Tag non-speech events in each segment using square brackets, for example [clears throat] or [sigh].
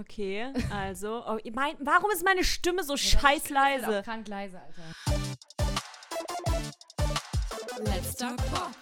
Okay, also. Oh, mein, warum ist meine Stimme so scheiß Leise. Krank leise, Alter. Let's talk [laughs] [laughs] Pop.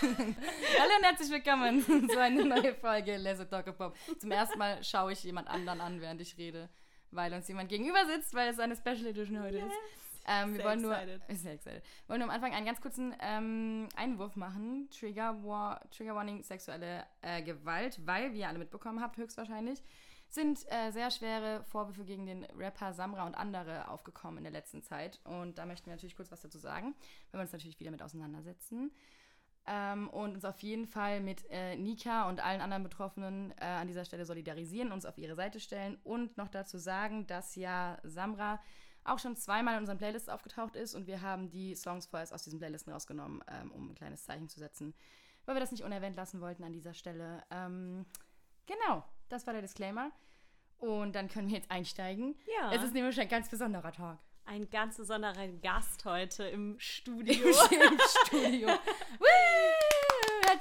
Hallo und herzlich willkommen [laughs] zu einer neuen Folge Let's Talk Pop. Zum ersten Mal schaue ich jemand anderen an, während ich rede, weil uns jemand gegenüber sitzt, weil es eine Special Edition heute ist. Ähm, wir wollen nur, excited. [laughs] sehr excited. Wir wollen nur am Anfang einen ganz kurzen ähm, Einwurf machen. Trigger, War, Trigger Warning, sexuelle äh, Gewalt, weil, wie ihr alle mitbekommen habt, höchstwahrscheinlich, sind äh, sehr schwere Vorwürfe gegen den Rapper Samra und andere aufgekommen in der letzten Zeit. Und da möchten wir natürlich kurz was dazu sagen, wenn wir uns natürlich wieder mit auseinandersetzen. Ähm, und uns auf jeden Fall mit äh, Nika und allen anderen Betroffenen äh, an dieser Stelle solidarisieren, uns auf ihre Seite stellen und noch dazu sagen, dass ja Samra auch schon zweimal in unseren Playlists aufgetaucht ist und wir haben die Songs vorerst aus diesen Playlisten rausgenommen, ähm, um ein kleines Zeichen zu setzen, weil wir das nicht unerwähnt lassen wollten an dieser Stelle. Ähm, genau, das war der Disclaimer. Und dann können wir jetzt einsteigen. Ja. Es ist nämlich ein ganz besonderer Tag. Ein ganz besonderer Gast heute im [laughs] Studio. Im Studio. [laughs]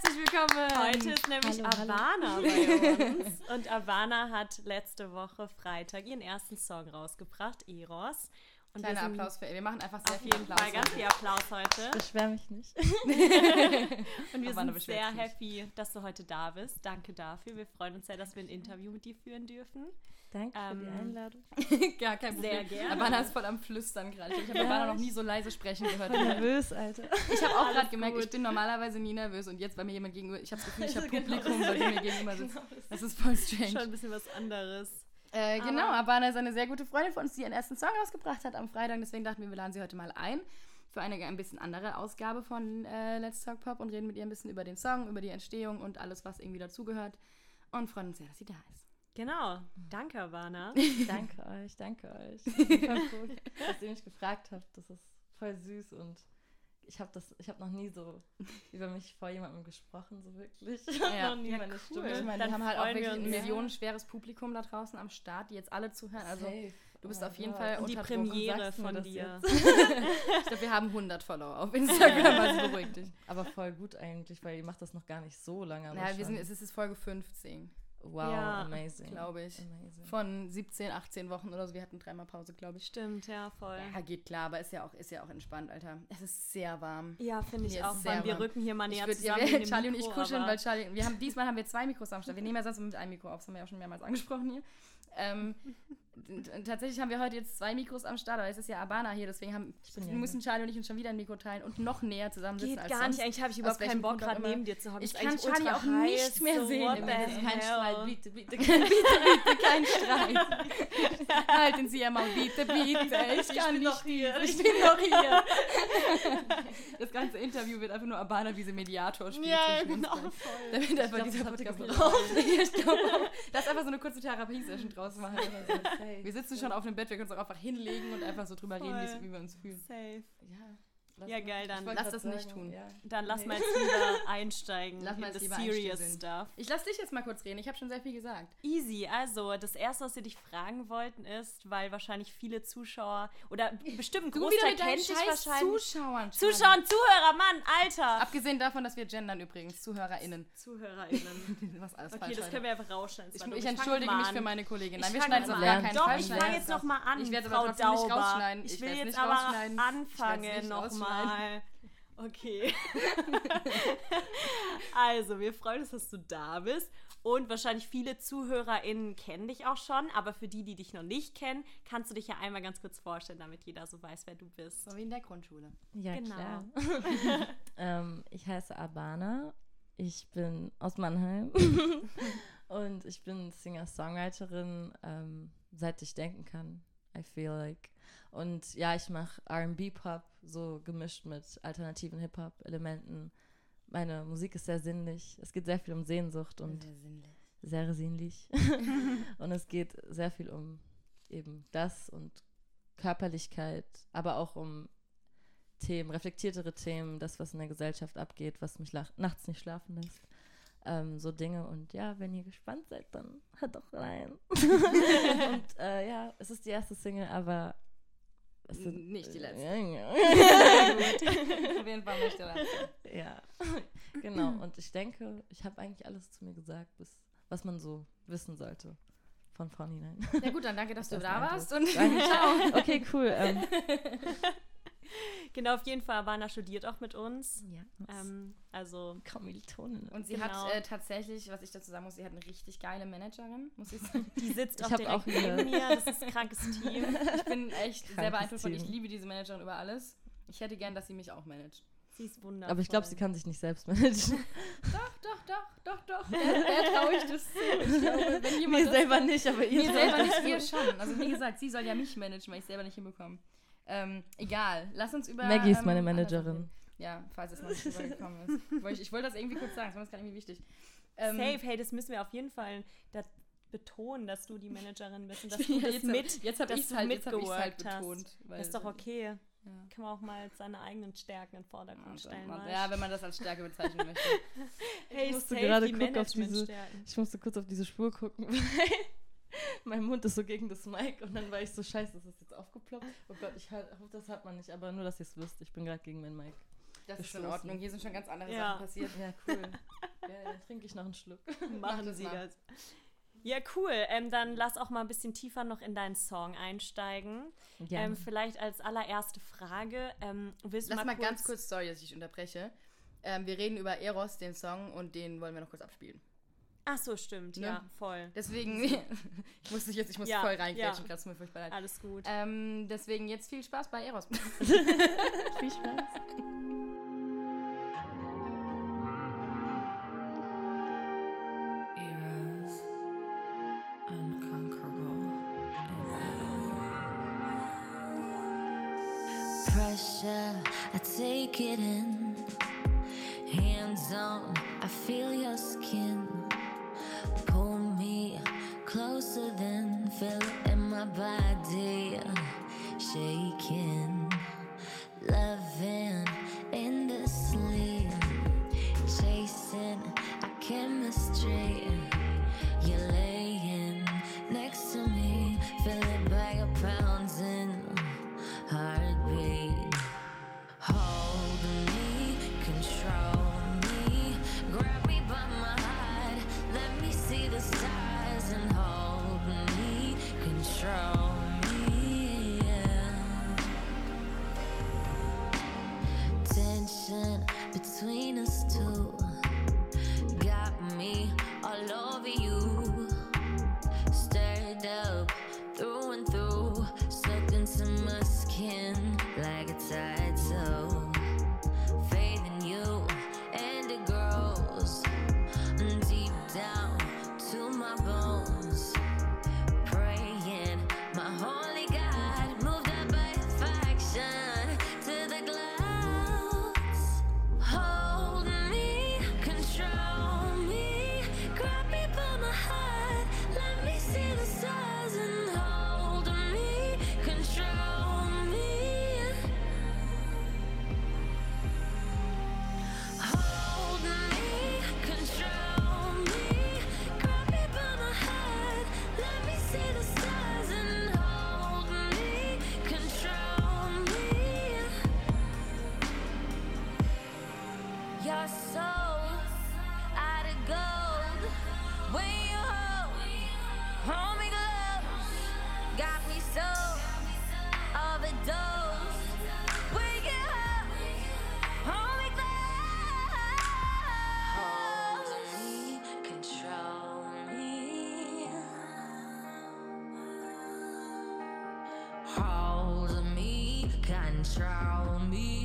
Herzlich willkommen. Heute ist nämlich Hallo, hallo. Avana bei [laughs] uns. Und Avana hat letzte Woche Freitag ihren ersten Song rausgebracht, Eros. Und Kleiner Applaus für ihr. Wir machen einfach sehr viel Applaus. Fall ganz viel Applaus heute. Beschwer mich nicht. [laughs] Und wir Avana sind sehr happy, dass du heute da bist. Danke dafür. Wir freuen uns sehr, dass wir ein Interview mit dir führen dürfen. Danke für die Ähm, Einladung. [laughs] ja, kein Problem. Sehr gerne. Abana ist voll am Flüstern gerade. Ich habe Abana noch nie so leise sprechen gehört. Voll nervös, Alter. Ich habe auch gerade gemerkt, gut. ich bin normalerweise nie nervös und jetzt bei mir jemand gegenüber, ich habe das Gefühl, ich habe Also [laughs] genau Publikum, weil dasselbe. mir gegenüber sitzt. Genau. Das ist voll Schon strange. ein bisschen was anderes. Äh, genau, Aber- Abana ist eine sehr gute Freundin von uns, die ihren ersten Song rausgebracht hat am Freitag. Deswegen dachten wir, wir laden sie heute mal ein für eine ein bisschen andere Ausgabe von äh, Let's Talk Pop und reden mit ihr ein bisschen über den Song, über die Entstehung und alles, was irgendwie dazugehört. Und freuen uns sehr, dass sie da ist. Genau. Danke, Avana. [laughs] Danke euch, danke euch. Ich bin voll froh, dass ihr mich gefragt habt. Das ist voll süß und ich habe das, ich habe noch nie so über mich vor jemandem gesprochen, so wirklich. Ja. noch nie Ja, meine cool. Stimme. Ich meine, Dann wir haben halt auch wirklich ein millionenschweres Publikum da draußen am Start, die jetzt alle zuhören. Also Safe. du bist Oh auf jeden mein Fall die unter Druck. Premiere von dir. [laughs] Ich glaube, wir haben 100 Follower auf Instagram, also beruhig dich. Aber voll gut eigentlich, weil ihr macht das noch gar nicht so lange. Aber Naja, wir schon. sind, es ist Folge 15, wow, Ja, amazing. glaube ich. Amazing. Von 17, 18 Wochen oder so. Wir hatten dreimal Pause, glaube ich. Stimmt, ja, voll. Ja, geht klar, aber ist ja auch, ist ja auch entspannt, Alter. Es ist sehr warm. Ja, finde ich auch. sehr allem, wir warm. rücken hier mal Ich näher würd, ja, zusammen. in [laughs] dem Charlie und ich Mikro, kuscheln, weil Charlie, wir haben, diesmal haben wir zwei Mikros am Start. Wir nehmen ja sonst mit einem Mikro auf, das haben wir ja auch schon mehrmals angesprochen hier. Ähm, [laughs] tatsächlich haben wir heute jetzt zwei Mikros am Start, aber es ist ja Abana hier, deswegen haben, ja müssen Charlie und ich uns schon wieder ein Mikro teilen und noch näher zusammen sitzen Geht als gar nicht. Eigentlich habe ich überhaupt keinen Bock, gerade neben dir zu haben. Ich kann Charlie auch nicht mehr so, sehen. Kein? Streit, bitte, bitte. bitte, bitte, kein Streit. [laughs] Halten Sie ja mal, bitte, bitte. Ich kann bin nicht doch hier. Ich bin noch hier. [laughs] Das ganze Interview wird einfach nur Abana wie so Mediator spielt. Ja, genau, voll. Damit einfach dieser Podcast gebraucht. ich glaube. Lass einfach so eine kurze Therapie-Session draus machen. [laughs] Safe. Wir sitzen schon auf dem Bett, wir können uns auch einfach hinlegen und einfach so drüber reden, Voll. wie wir uns fühlen. Safe. Ja, Lass Ja, geil, dann ich lass das nicht sagen, tun. Ja. Dann lass Nee. mal jetzt lieber [laughs] einsteigen Lass mal the lieber serious stuff. Ich lass dich jetzt mal kurz reden. Ich habe schon sehr viel gesagt. Easy, also das erste, was wir dich fragen wollten, ist, weil wahrscheinlich viele Zuschauer oder bestimmt ein Großteil kennt dich wahrscheinlich. Zuschauern. Charlie. Zuschauer und Zuhörer, Mann, Alter! Abgesehen davon, dass wir gendern übrigens, ZuhörerInnen. ZuhörerInnen. [laughs] Was alles Okay, das können wir einfach rausschneiden. Ich, ich entschuldige mich für meine Kollegin. Ich Nein, wir fang schneiden es auf gar keinen Doch, Fall. ich fange jetzt noch mal an, Ich werde es aber trotzdem nicht rausschneiden. Ich Ich will jetzt nicht aber. Ich anfangen es nochmal. Okay. [laughs] also, wir freuen uns, dass du da bist. Und wahrscheinlich viele ZuhörerInnen kennen dich auch schon. Aber für die, die dich noch nicht kennen, kannst du dich ja einmal ganz kurz vorstellen, damit jeder so weiß, wer du bist. So wie in der Grundschule. Ja, Genau. klar. [laughs] ähm, ich heiße Abana. Ich bin aus Mannheim. [laughs] und ich bin Singer-Songwriterin, ähm, seit ich denken kann. I feel like. Und ja, ich mache RB-Pop, so gemischt mit alternativen Hip-Hop-Elementen. Meine Musik ist sehr sinnlich. Es geht sehr viel um Sehnsucht und Sehr sinnlich. sehr sinnlich. [laughs] [laughs] und es geht sehr viel um eben das und Körperlichkeit, aber auch um Themen, reflektiertere Themen, das, was in der Gesellschaft abgeht, was mich nachts nicht schlafen lässt. Ähm, so Dinge. Und ja, wenn ihr gespannt seid, dann hört doch rein. [laughs] und äh, ja, es ist die erste Single, aber sind, Nicht die letzte. Ja, ja. [laughs] [laughs] Auf jeden Fall nicht der letzte. ja. Genau, [laughs] und ich denke, ich habe eigentlich alles zu mir gesagt, bis, was man so wissen sollte von vornherein. Ja gut, dann danke, dass du da warst und ciao. Okay, cool. Ähm, Genau, auf jeden Fall. Abana studiert auch mit uns. ja, Ähm, also, Kommilitonen. Und sie Genau. hat äh, tatsächlich, was ich dazu sagen muss, sie hat eine richtig geile Managerin, muss ich sagen. die sitzt Ich auch direkt auch neben mir. Das ist ein krankes Team. Ich bin echt sehr Krankes beeindruckt von ihr. Ich liebe diese Managerin über alles. Ich hätte gern, dass sie mich auch managt. Sie ist wundervoll. Aber ich glaube, sie kann sich nicht selbst managen. Doch, doch, doch, doch, doch. Der, der traue ich das zu. Ich glaube, wenn [laughs] jemand Mir selber nicht, aber ihr Mir selber nicht, ihr schon. Also wie gesagt, sie soll ja mich managen, weil ich selber nicht hinbekomme. Ähm, egal, lass uns über... Maggie ist meine ähm, Managerin. Ja, falls es noch nicht rübergekommen ist. Wollte Ich, wollte das irgendwie kurz sagen, das war uns gerade irgendwie wichtig. Ähm, Safe, hey, das müssen wir auf jeden Fall betonen, dass du die Managerin bist und dass [laughs] du das jetzt mit, hab, jetzt hab dass ich's du halt, jetzt hab ich's halt mitgeworkt hast. betont. weil- Das ist doch okay. Ja. Kann man auch mal seine eigenen Stärken in den Vordergrund so, stellen. man- ja, wenn man das als Stärke bezeichnen möchte. [laughs] hey, Ich musste gerade die gucken auf diese-. Ich musste kurz auf diese Spur gucken, [laughs] weil [laughs] mein Mund ist so gegen das Mic und dann war ich so, scheiße, ist das jetzt aufgeploppt? Oh Gott, ich halt, hoffe, das hat man nicht, aber nur, dass ihr es wisst, ich bin gerade gegen mein Mic. Das ist in Gestoßen. Ordnung. Hier sind schon ganz andere Ja. Sachen passiert. Ja, cool. ja, dann trinke ich noch einen Schluck. [laughs] Machen das sie mal. das. Ja, cool. Ähm, dann lass auch mal ein bisschen tiefer noch in deinen Song einsteigen. Ja. Ähm, vielleicht als allererste Frage. Ähm, willst du Lass mal, mal ganz kurz, sorry, dass ich dich unterbreche. Ähm, wir reden über Eros, den Song, und den wollen wir noch kurz abspielen. Ach so, stimmt. Ne? Ja, voll. Deswegen, [laughs] ich muss dich jetzt, ich muss Ja, voll reingrätschen, ja. gerade mir furchtbar leid. Alles gut. Ähm, deswegen jetzt viel Spaß bei Eros. [laughs] Viel Spaß. Pressure, I take it in. Hands on, I feel your skin. Feel it in my body. Uh, shaking, me, control me.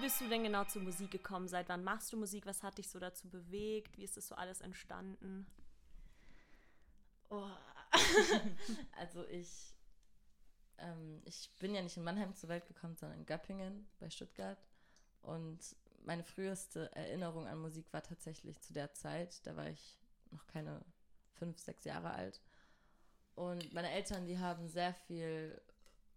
Bist du denn genau zur Musik gekommen? Seit wann machst du Musik? Was hat dich so dazu bewegt? Wie ist das so alles entstanden? Oh. [laughs] also ich, ähm, ich bin ja nicht in Mannheim zur Welt gekommen, sondern in Göppingen bei Stuttgart. Und meine früheste Erinnerung an Musik war tatsächlich zu der Zeit, da war ich noch keine fünf, sechs Jahre alt. Und meine Eltern, die haben sehr viel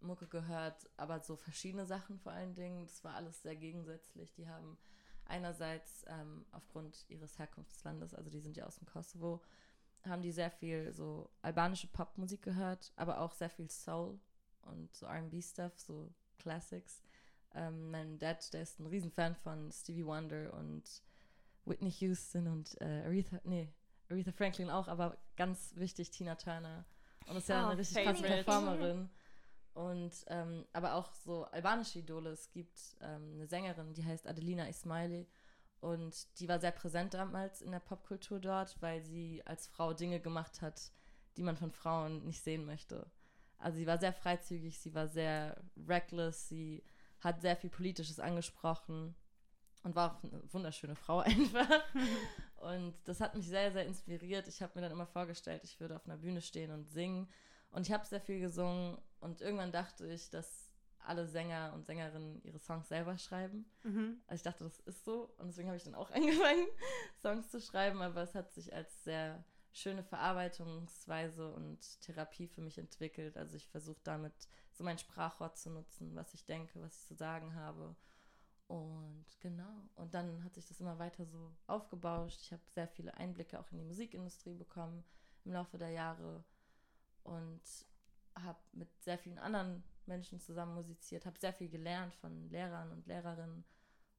Mucke gehört, aber so verschiedene Sachen vor allen Dingen. Das war alles sehr gegensätzlich. Die haben einerseits ähm, aufgrund ihres Herkunftslandes, also die sind ja aus dem Kosovo, haben die sehr viel so albanische Popmusik gehört, aber auch sehr viel Soul und so R&B-Stuff, so Classics. Ähm, mein Dad, der ist ein Riesenfan von Stevie Wonder und Whitney Houston und äh, Aretha, nee, Aretha Franklin auch, aber ganz wichtig Tina Turner. Und ist ja Oh, eine richtig krasse. Performerin. Und ähm, aber auch so albanische Idole. Es gibt ähm, eine Sängerin, die heißt Adelina Ismaili. Und die war sehr präsent damals in der Popkultur dort, weil sie als Frau Dinge gemacht hat, die man von Frauen nicht sehen möchte. Also sie war sehr freizügig, sie war sehr reckless, sie hat sehr viel Politisches angesprochen und war auch eine wunderschöne Frau [laughs] einfach. [laughs] und das hat mich sehr, sehr inspiriert. Ich habe mir dann immer vorgestellt, ich würde auf einer Bühne stehen und singen. Und ich habe sehr viel gesungen und irgendwann dachte ich, dass alle Sänger und Sängerinnen ihre Songs selber schreiben. Mhm. Also ich dachte, das ist so und deswegen habe ich dann auch [laughs] angefangen, Songs zu schreiben, aber es hat sich als sehr schöne Verarbeitungsweise und Therapie für mich entwickelt. Also ich versuche damit so mein Sprachrohr zu nutzen, was ich denke, was ich zu sagen habe. Und genau, und dann hat sich das immer weiter so aufgebauscht. Ich habe sehr viele Einblicke auch in die Musikindustrie bekommen im Laufe der Jahre und habe mit sehr vielen anderen Menschen zusammen musiziert, habe sehr viel gelernt von Lehrern und Lehrerinnen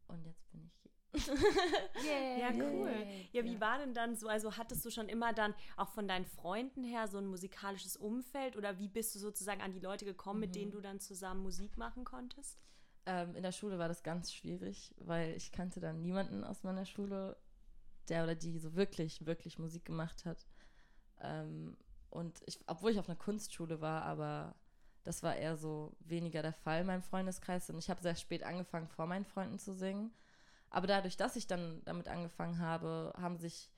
und jetzt bin ich hier. [laughs] Ja, cool. Ja, wie war denn dann so? Also hattest du schon immer dann auch von deinen Freunden her so ein musikalisches Umfeld oder wie bist du sozusagen an die Leute gekommen, mit denen du dann zusammen Musik machen konntest? Ähm, in der Schule war das ganz schwierig, weil ich kannte dann niemanden aus meiner Schule, der oder die so wirklich, wirklich Musik gemacht hat. Ähm, und ich, obwohl ich auf einer Kunstschule war, aber das war eher so weniger der Fall in meinem Freundeskreis. Und ich habe sehr spät angefangen, vor meinen Freunden zu singen. Aber dadurch, dass ich dann damit angefangen habe, haben sich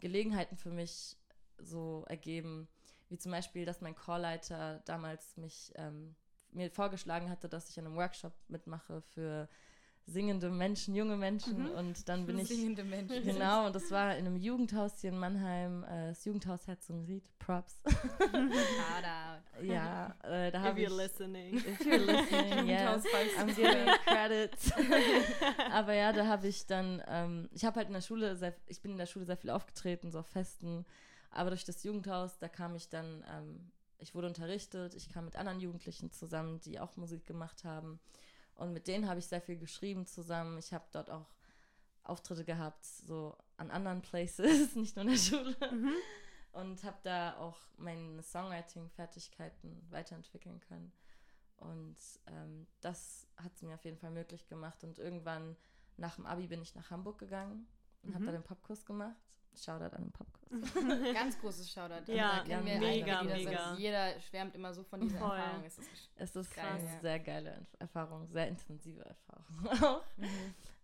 Gelegenheiten für mich so ergeben, wie zum Beispiel, dass mein Chorleiter damals mich ähm, mir vorgeschlagen hatte, dass ich an einem Workshop mitmache für singende Menschen, junge Menschen. Und dann bin ich Singende Menschen. Genau, und das war in einem Jugendhaus hier in Mannheim, äh, das Jugendhaus Herzogenried, Props. [laughs] Shout out. ja, äh, da If habe ich... you're listening. If you're listening, [laughs] yes, I'm giving credits. [laughs] Aber ja, da habe ich dann, ähm, ich habe halt in der Schule, sehr, ich bin in der Schule sehr viel aufgetreten, so auf Festen. Aber durch das Jugendhaus, da kam ich dann, ähm, ich wurde unterrichtet, ich kam mit anderen Jugendlichen zusammen, die auch Musik gemacht haben. Und mit denen habe ich sehr viel geschrieben zusammen. Ich habe dort auch Auftritte gehabt, so an anderen Places, [laughs] nicht nur in der Schule. Und habe da auch meine Songwriting-Fertigkeiten weiterentwickeln können. Und ähm, das hat es mir auf jeden Fall möglich gemacht. Und irgendwann nach dem Abi bin ich nach Hamburg gegangen und habe da den Popkurs gemacht. Shoutout an den Popkurs. [laughs] [laughs] Ganz großes Shoutout. Ja, wir mega, da mega. sind. Jeder schwärmt immer so von dieser Voll. Erfahrung. Es ist Es ist Geil, eine ja. sehr geile Erfahrung, sehr intensive Erfahrung [laughs] auch.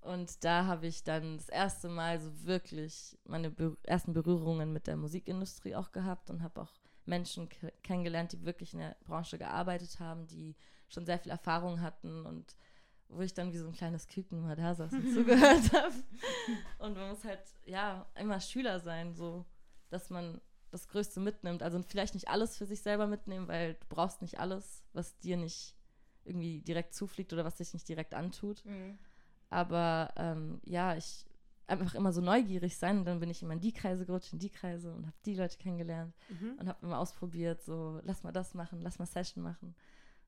Und da habe ich dann das erste Mal so wirklich meine Be ersten Berührungen mit der Musikindustrie auch gehabt und habe auch Menschen ke- kennengelernt, die wirklich in der Branche gearbeitet haben, die schon sehr viel Erfahrung hatten und wo ich dann wie so ein kleines Küken mal da saß und zugehört [laughs] habe. Und man muss halt, ja, immer Schüler sein, so, dass man das Größte mitnimmt. Also vielleicht nicht alles für sich selber mitnehmen, weil du brauchst nicht alles, was dir nicht irgendwie direkt zufliegt oder was dich nicht direkt antut. Mhm. Aber ähm, ja, ich einfach immer so neugierig sein und dann bin ich immer in die Kreise gerutscht, in die Kreise und habe die Leute kennengelernt Mhm. und habe immer ausprobiert, so lass mal das machen, lass mal Session machen.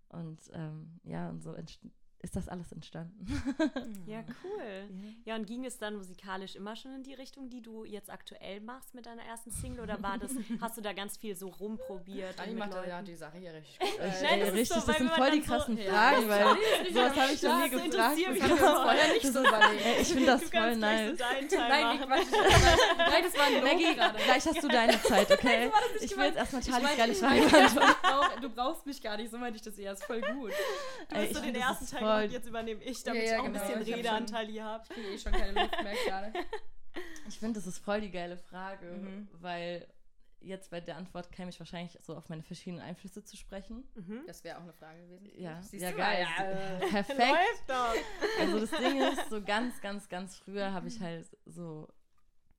Und ähm, ja, und so entst- ist das alles entstanden. [laughs] Ja, cool. Ja, und ging es dann musikalisch immer schon in die Richtung, die du jetzt aktuell machst mit deiner ersten Single? Oder war das, [laughs] hast du da ganz viel so rumprobiert? Mit macht ja die Sache hier richtig gut. Ich, Äh, Nein, das ist richtig, so, das weil sind voll die so- krassen Ja, Fragen, weil sorry, sowas habe ich noch nie das gefragt. bekommen. auch. vorher nicht so überlegt. Ich finde das du voll nice. so Nein, machen. Quatsch. [laughs] Nein, das war ein Maggie, gerade. gleich hast du deine Zeit, okay? nicht Ich will jetzt erstmal Ich Frage beantworten. Ich brauch- Du brauchst mich gar nicht, so meinte ich das eher. Ist voll gut. Du ich so den das ersten Teil voll- jetzt übernehme ich, damit Ja, ich ja, auch ein genau. bisschen Ich hab Redeanteil hier habe. Ich kriege eh schon keine Luft mehr gerade. [laughs] Ich finde, das ist voll die geile Frage, Mhm. weil jetzt bei der Antwort käme ich wahrscheinlich so auf meine verschiedenen Einflüsse zu sprechen. Das wäre auch eine Frage gewesen. Ja, Siehst ja du geil. mal, ja. [laughs] Perfekt. Läuft doch. Also das Ding ist, so ganz, ganz, ganz früher habe ich halt so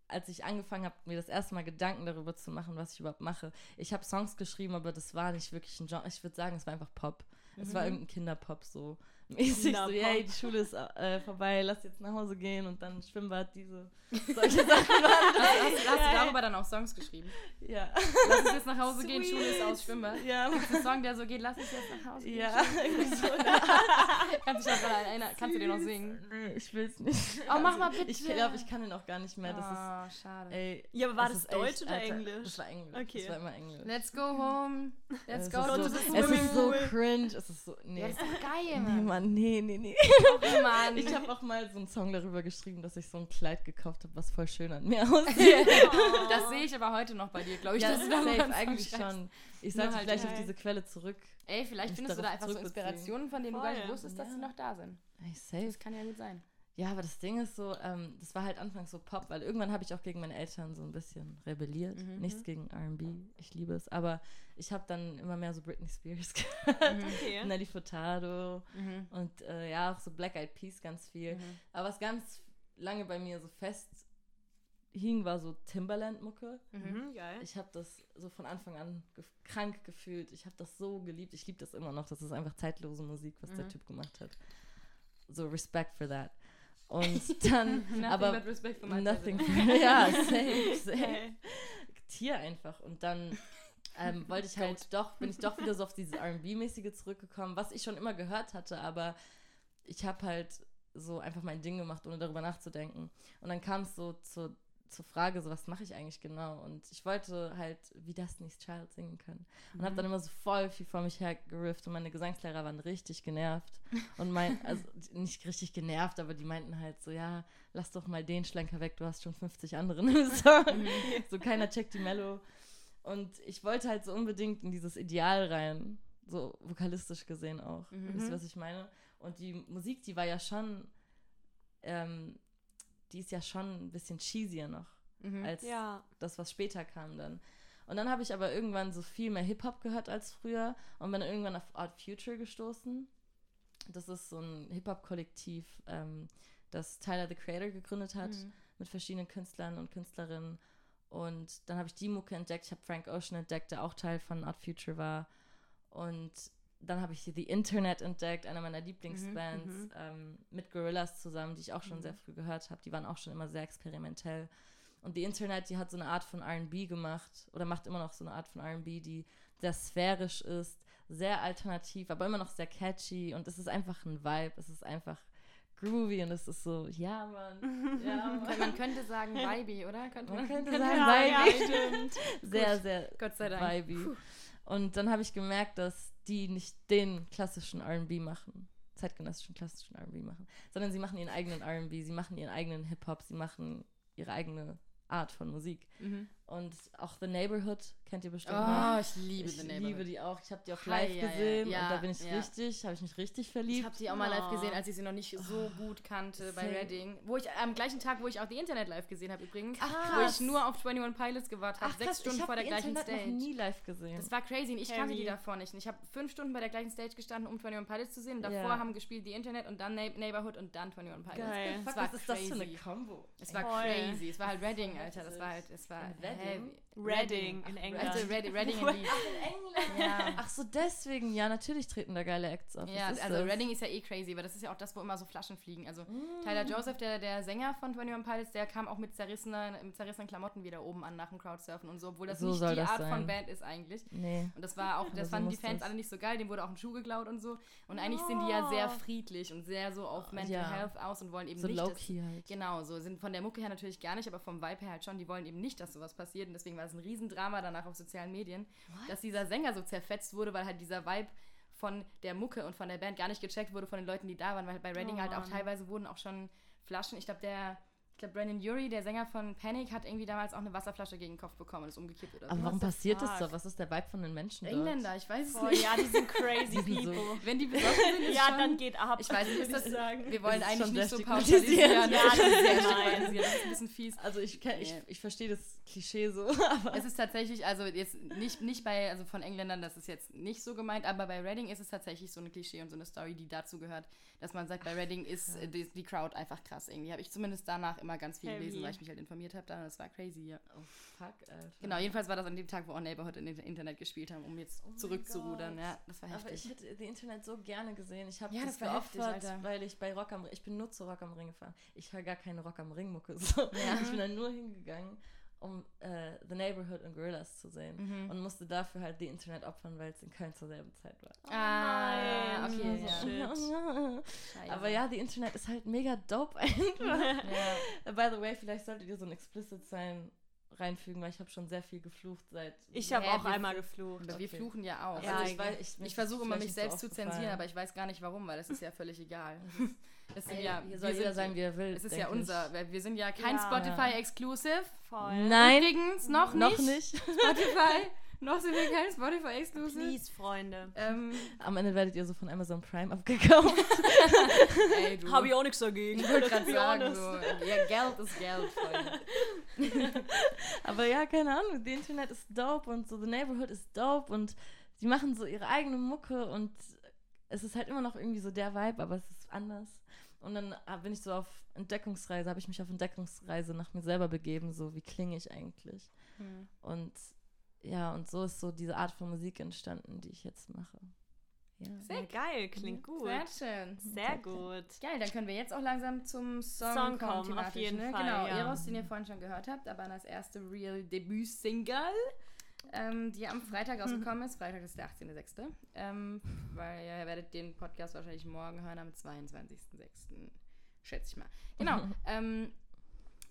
als ich angefangen habe, mir das erste Mal Gedanken darüber zu machen, was ich überhaupt mache. Ich habe Songs geschrieben, aber das war nicht wirklich ein Genre. Ich würde sagen, es war einfach Pop. Es war irgendein Kinderpop so. [laughs] Mäßig so, Kinderpop. yay, die Schule ist äh, vorbei, lass jetzt nach Hause gehen und dann Schwimmbad, diese [laughs] solche Sachen. Hast, hast du darüber dann auch Songs geschrieben? ja. Lass uns jetzt nach Hause gehen, Sweet. Schule ist aus, Schwimmbad. Ja, Ein Song, der so geht, lass uns jetzt nach Hause gehen. ja, so. [laughs] Kannst erinnern? Kannst du den noch singen? Nee, ich will's nicht. Oh, mach mal bitte. Ich glaube, ich kann den auch gar nicht mehr. Das oh, schade. ey, Ja, aber war das das Deutsch echt, oder Alter, Englisch? Das war Englisch. Okay. Das war immer Englisch. Let's go home. Let's es go to so, the es swimming ist so pool. cringe. Es ist so, nee. Ja, das ist geil, Mann. Mann, nee, nee, nee. Oh, Mann. [laughs] Ich habe auch mal so einen Song darüber geschrieben, dass ich so ein Kleid gekauft habe, was voll schön an mir [laughs] aussieht. Das sehe ich aber heute noch bei dir, glaube ich. ja, darüber einen safe, eigentlich schon. Ich sollte halt vielleicht auf geil. diese Quelle zurück. Ey, vielleicht findest du da einfach so. Inspirationen, von denen du gar nicht Voll. wusstest, dass sie Ja. noch da sind. Ey, safe. Das kann ja gut sein. Ja, aber das Ding ist so, ähm, das war halt anfangs so Pop, weil irgendwann habe ich auch gegen meine Eltern so ein bisschen rebelliert. Mhm. Nichts gegen R&B, ich liebe es. Aber ich habe dann immer mehr so Britney Spears [laughs] gehört, Okay. Nelly Furtado Mhm. und äh, ja, auch so Black Eyed Peas ganz viel. Mhm. Aber was ganz lange bei mir so fest hing, war so Timberland-Mucke. Mhm, geil. Ich habe das so von Anfang an gef krank gefühlt. Ich habe das so geliebt. Ich liebe das immer noch. Das ist einfach zeitlose Musik, was der Mhm. Typ gemacht hat. So Respect for that. Und [laughs] dann, aber but respect for nothing. For, [laughs] ja, [laughs] same, same. Geil. Tier einfach. Und dann ähm, wollte ich halt doch, bin ich doch wieder so auf dieses R&B-mäßige zurückgekommen, was ich schon immer gehört hatte, aber ich habe halt so einfach mein Ding gemacht, ohne darüber nachzudenken. Und dann kam es so zur, zur Frage, so was mache ich eigentlich genau? Und ich wollte halt wie Destiny's Child singen können. Und habe dann immer so voll viel vor mich her gerifft und meine Gesangslehrer waren richtig genervt. [laughs] Und mein, also nicht richtig genervt, aber die meinten halt so, ja, lass doch mal den Schlenker weg, du hast schon 50 anderen im Song. so keiner checkt die Mello. Und ich wollte halt so unbedingt in dieses Ideal rein, so vokalistisch gesehen auch. Mhm. Wisst ihr, was ich meine? Und die Musik, die war ja schon, ähm, die ist ja schon ein bisschen cheesier noch, Mhm. als Ja. das, was später kam dann. Und dann habe ich aber irgendwann so viel mehr Hip-Hop gehört als früher und bin dann irgendwann auf Art Future gestoßen. Das ist so ein Hip-Hop-Kollektiv, ähm, das Tyler the Creator gegründet hat Mhm. mit verschiedenen Künstlern und Künstlerinnen. Und dann habe ich die Mucke entdeckt. Ich habe Frank Ocean entdeckt, der auch Teil von Art Future war. Und dann habe ich The Internet entdeckt, einer meiner Lieblingsbands, mhm. ähm, mit Gorillas zusammen, die ich auch schon Mhm. sehr früh gehört habe. Die waren auch schon immer sehr experimentell. Und The Internet, die hat so eine Art von RB gemacht oder macht immer noch so eine Art von RB, die sehr sphärisch ist, sehr alternativ, aber immer noch sehr catchy. Und es ist einfach ein Vibe. Es ist einfach groovy und es ist so, ja, Mann. Ja, [laughs] Mann. Man könnte sagen Vibe, oder? Könnte Man man? könnte Ja, [laughs] sagen, ja, vibey. stimmt. Sehr, sehr Gott sei Dank. vibey. Und dann habe ich gemerkt, dass die nicht den klassischen R&B machen, zeitgenössischen klassischen R&B machen, sondern sie machen ihren eigenen R&B, sie machen ihren eigenen Hip-Hop, sie machen ihre eigene Art von Musik. Mhm. Und auch The Neighborhood kennt ihr bestimmt Oh, noch. ich liebe ich The liebe Neighborhood. die auch. Ich habe die auf Hi, live ja, ja. gesehen Ja, und da bin ich ja. richtig, habe ich mich richtig Ich verliebt. habe die auch mal live Oh. gesehen, als ich sie noch nicht so gut kannte bei Same. Reading. Wo ich am gleichen Tag, wo ich auch die Internet live gesehen habe übrigens. Ach, wo ich nur auf 21 Pilots gewartet habe, sechs krass, Stunden ich vor habe der gleichen Internet Stage. noch nie live gesehen. Das war crazy und ich kannte die davor nicht. Und ich habe fünf Stunden bei der gleichen Stage gestanden, um 21 Pilots zu sehen. Und davor Ja. haben gespielt die Internet und dann Neighborhood und dann 21 Pilots. Geil. Fuck, war was ist das für eine. Combo? Es war Voll. crazy. Es war halt Das Reading, Alter. Das war halt, es war Reading? heavy. Reading in England. Also Reading, Reading [laughs] in Leeds. England. Ja. Ach so, deswegen. Ja, natürlich treten da geile Acts auf. Ja, ist also das? Reading ist ja eh crazy, aber das ist ja auch das, wo immer so Flaschen fliegen. Also Mm. Tyler Joseph, der, der Sänger von 21 Pilots, der kam auch mit zerrissenen, mit zerrissenen Klamotten wieder oben an nach dem Crowdsurfen und so, obwohl das So nicht die das Art von sein. Band ist eigentlich. Nee. Und das war auch, das so fanden die Fans das. alle nicht so geil, dem wurde auch ein Schuh geklaut und so. Und eigentlich sind die ja sehr friedlich und sehr so auf Mental Ja. Health aus und wollen eben So nicht, dass, low-key halt. Genau, so sind von der Mucke her natürlich gar nicht, aber vom Vibe her halt schon. Die wollen eben nicht, dass sowas passiert. Und deswegen war es ein Riesendrama danach auf sozialen Medien, dass dieser Sänger so zerfetzt wurde, weil halt dieser Vibe von der Mucke und von der Band gar nicht gecheckt wurde von den Leuten, die da waren. Weil bei Reading Oh halt auch teilweise wurden auch schon Flaschen. Ich glaube, der. Ich glaube, Brandon Urie, der Sänger von Panic, hat irgendwie damals auch eine Wasserflasche gegen den Kopf bekommen und ist umgekippt oder so. Aber warum passiert das so? Was ist der Vibe von den Menschen dort? Engländer, ich weiß es Oh nicht. ja, die sind crazy Die sind so- people. Wenn die besoffen sind, ist Ja, schon, dann geht ab. Ich weiß nicht, das, ich sagen. wir wollen eigentlich nicht so pauschalisieren. Ja, das ist das ist sehr. Das ist ein bisschen fies. Also ich, kenn- ich, ich verstehe das Klischee so, [laughs] aber Es ist tatsächlich, also jetzt nicht, nicht bei, also von Engländern, das ist jetzt nicht so gemeint, aber bei Reading ist es tatsächlich so eine Klischee und so eine Story, die dazu gehört, dass man sagt, bei Reading ist äh, die, die Crowd einfach krass irgendwie. Habe ich zumindest danach immer ganz viel Heavy. gelesen, weil ich mich halt informiert habe. Da, das war crazy, ja. Oh, fuck, Alter. Genau, jedenfalls war das an dem Tag, wo auch Neighborhood in Internet gespielt haben, um jetzt Oh zurückzurudern. Ja, das war Aber heftig. ich hätte die Internet so gerne gesehen. Ich habe Ja, das, das heftig, geopfert, weil ich bei Rock am Ring, ich bin nur zu Rock am Ring gefahren. Ich höre gar keine Rock am Ring Mucke. So. Ich bin dann nur hingegangen, um äh, The Neighborhood und Gorillas zu sehen Mhm. und musste dafür halt die Internet opfern, weil es in Köln zur selben Zeit war. Ah, nein. okay, So ja. Shit. [laughs] Scheiße. Aber ja, die Internet ist halt mega dope [laughs] einfach. Ja. By the way, vielleicht solltet ihr so ein Explicit Sign reinfügen, weil ich habe schon sehr viel geflucht seit. Ich habe auch wir- einmal geflucht. Aber wir Okay. fluchen ja auch. Ja, also ich weiß, ich, ich versuche immer, mich selbst zu zensieren, aber ich weiß gar nicht warum, weil das ist ja völlig egal. [laughs] Es sind Ey, ja, hier soll jeder sein, wie er will. Es ist ja ich. unser, weil wir sind ja kein Ja. Spotify-Exclusive. Voll. Nein, Übrigens, noch nicht. noch nicht. Spotify. [laughs] noch sind wir kein Spotify-Exclusive. Please, Freunde. Ähm, Am Ende werdet ihr so von Amazon Prime abgekauft. [laughs] ey, du. Habe ich auch nichts dagegen. ich wollte [laughs] gerade sagen, so, ja, Geld ist Geld, Freunde. [laughs] Aber ja, keine Ahnung, die Internet ist dope und so The Neighborhood ist dope und die machen so ihre eigene Mucke und es ist halt immer noch irgendwie so der Vibe, aber es ist anders. Und dann bin ich so auf Entdeckungsreise, habe ich mich auf Entdeckungsreise nach mir selber begeben, so wie klinge ich eigentlich. Hm. Und ja, und so ist so diese Art von Musik entstanden, die ich jetzt mache. Ja. Ja, geil, klingt gut. Sehr schön. Sehr gut. Geil, dann können wir jetzt auch langsam zum Song, Song kommen, kommen, auf thematisch, jeden ne? Fall, Genau, ja. Eros, den ihr vorhin schon gehört habt, aber das erste Real Debüt-Single, ähm, die am Freitag rausgekommen ist. Freitag ist der 18.06. Ähm, weil ihr werdet den Podcast wahrscheinlich morgen hören, am 22.06. Schätze ich mal. Genau. [laughs] ähm,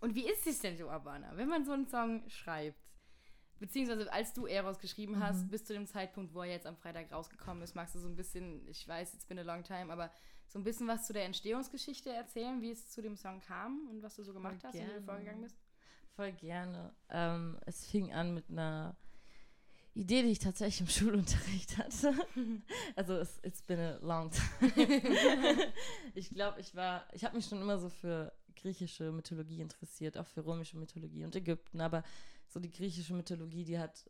und wie ist es denn so, Urbana, wenn man so einen Song schreibt? Beziehungsweise als du Eros geschrieben hast, bis zu dem Zeitpunkt, wo er jetzt am Freitag rausgekommen ist, magst du so ein bisschen, ich weiß, it's been a long time, aber so ein bisschen was zu der Entstehungsgeschichte erzählen, wie es zu dem Song kam und was du so gemacht Voll hast und wie du gerne. vorgegangen bist? Voll gerne. Ähm, es fing an mit einer Idee, die ich tatsächlich im [laughs] Schulunterricht hatte. [laughs] also es, it's been a long [laughs] time. ich glaube, ich war, ich habe mich schon immer so für griechische Mythologie interessiert, auch für römische Mythologie und Ägypten, aber so die griechische Mythologie, die hat,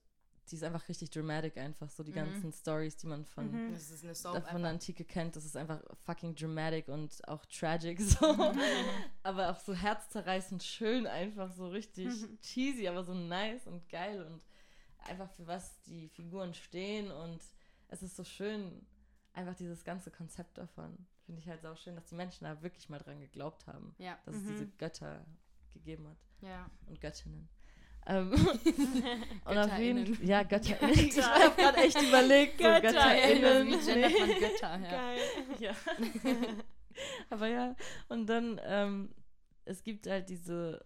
die ist einfach richtig dramatic einfach, so die Mhm. ganzen Stories, die man von Mhm. Das ist eine da Soap von der. Antike kennt, das ist einfach fucking dramatic und auch tragic so. [laughs] aber auch so herzzerreißend schön, einfach so richtig cheesy, aber so nice und geil und einfach für was die Figuren stehen und es ist so schön, einfach dieses ganze Konzept davon. Finde ich halt so schön, dass die Menschen da wirklich mal dran geglaubt haben, Ja, dass es Mhm. diese Götter gegeben hat ja. und Göttinnen. Ähm, [laughs] und auf jeden Götterinnen. Ja, Götterinnen. [laughs] Ich habe gerade echt überlegt, so Götter, Götterinnen. Wie gendert man Götter? Ja. Geil. Ja. [laughs] Aber ja, und dann, ähm, es gibt halt diese,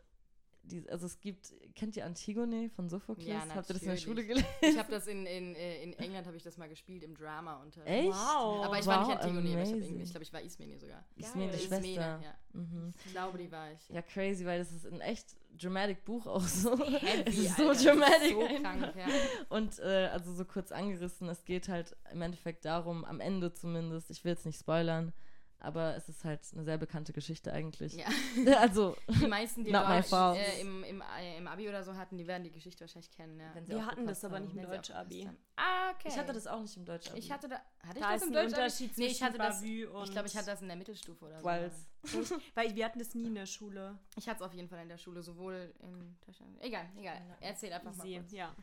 diese, also es gibt, kennt ihr Antigone von Sophokles? Ja, Habt ihr das in der natürlich. Schule gelesen? Ich habe das in, in, äh, in England habe ich das mal gespielt im Drama-Unterricht. Echt? Wow. Aber ich war nicht Wow, Antigone, aber ich, hab ich glaube, ich war Ismene sogar. Ismene, die. Schwester. Ismene, ja. Mhm. Ich glaube, die war ich. Ja, crazy, weil das ist ein echt dramatic Buch auch so. Heavy, es ist so Alter, dramatic. So krank, ja. Und äh, also so kurz angerissen, es geht halt im Endeffekt darum, am Ende zumindest, ich will jetzt nicht spoilern, aber es ist halt eine sehr bekannte Geschichte eigentlich. ja. [laughs] Also, Die meisten, die Deutsch äh, im, im, äh, im Abi oder so hatten, die werden die Geschichte wahrscheinlich kennen. Ja. wenn sie Wir hatten das aber haben. nicht im Deutsch-Abi. Ah, okay. Ich hatte das auch nicht im Deutsch. Ich hatte da. Hatte ich Da das ist im ein Deutsch? Unterschied Nee, ich hatte das. Ich glaube, ich hatte das in der Mittelstufe oder so. [laughs] Weil wir hatten das nie in der Schule. Ich hatte es auf jeden Fall in der Schule, sowohl in Deutschland. Egal, egal. Erzähl einfach mal. Kurz. ja.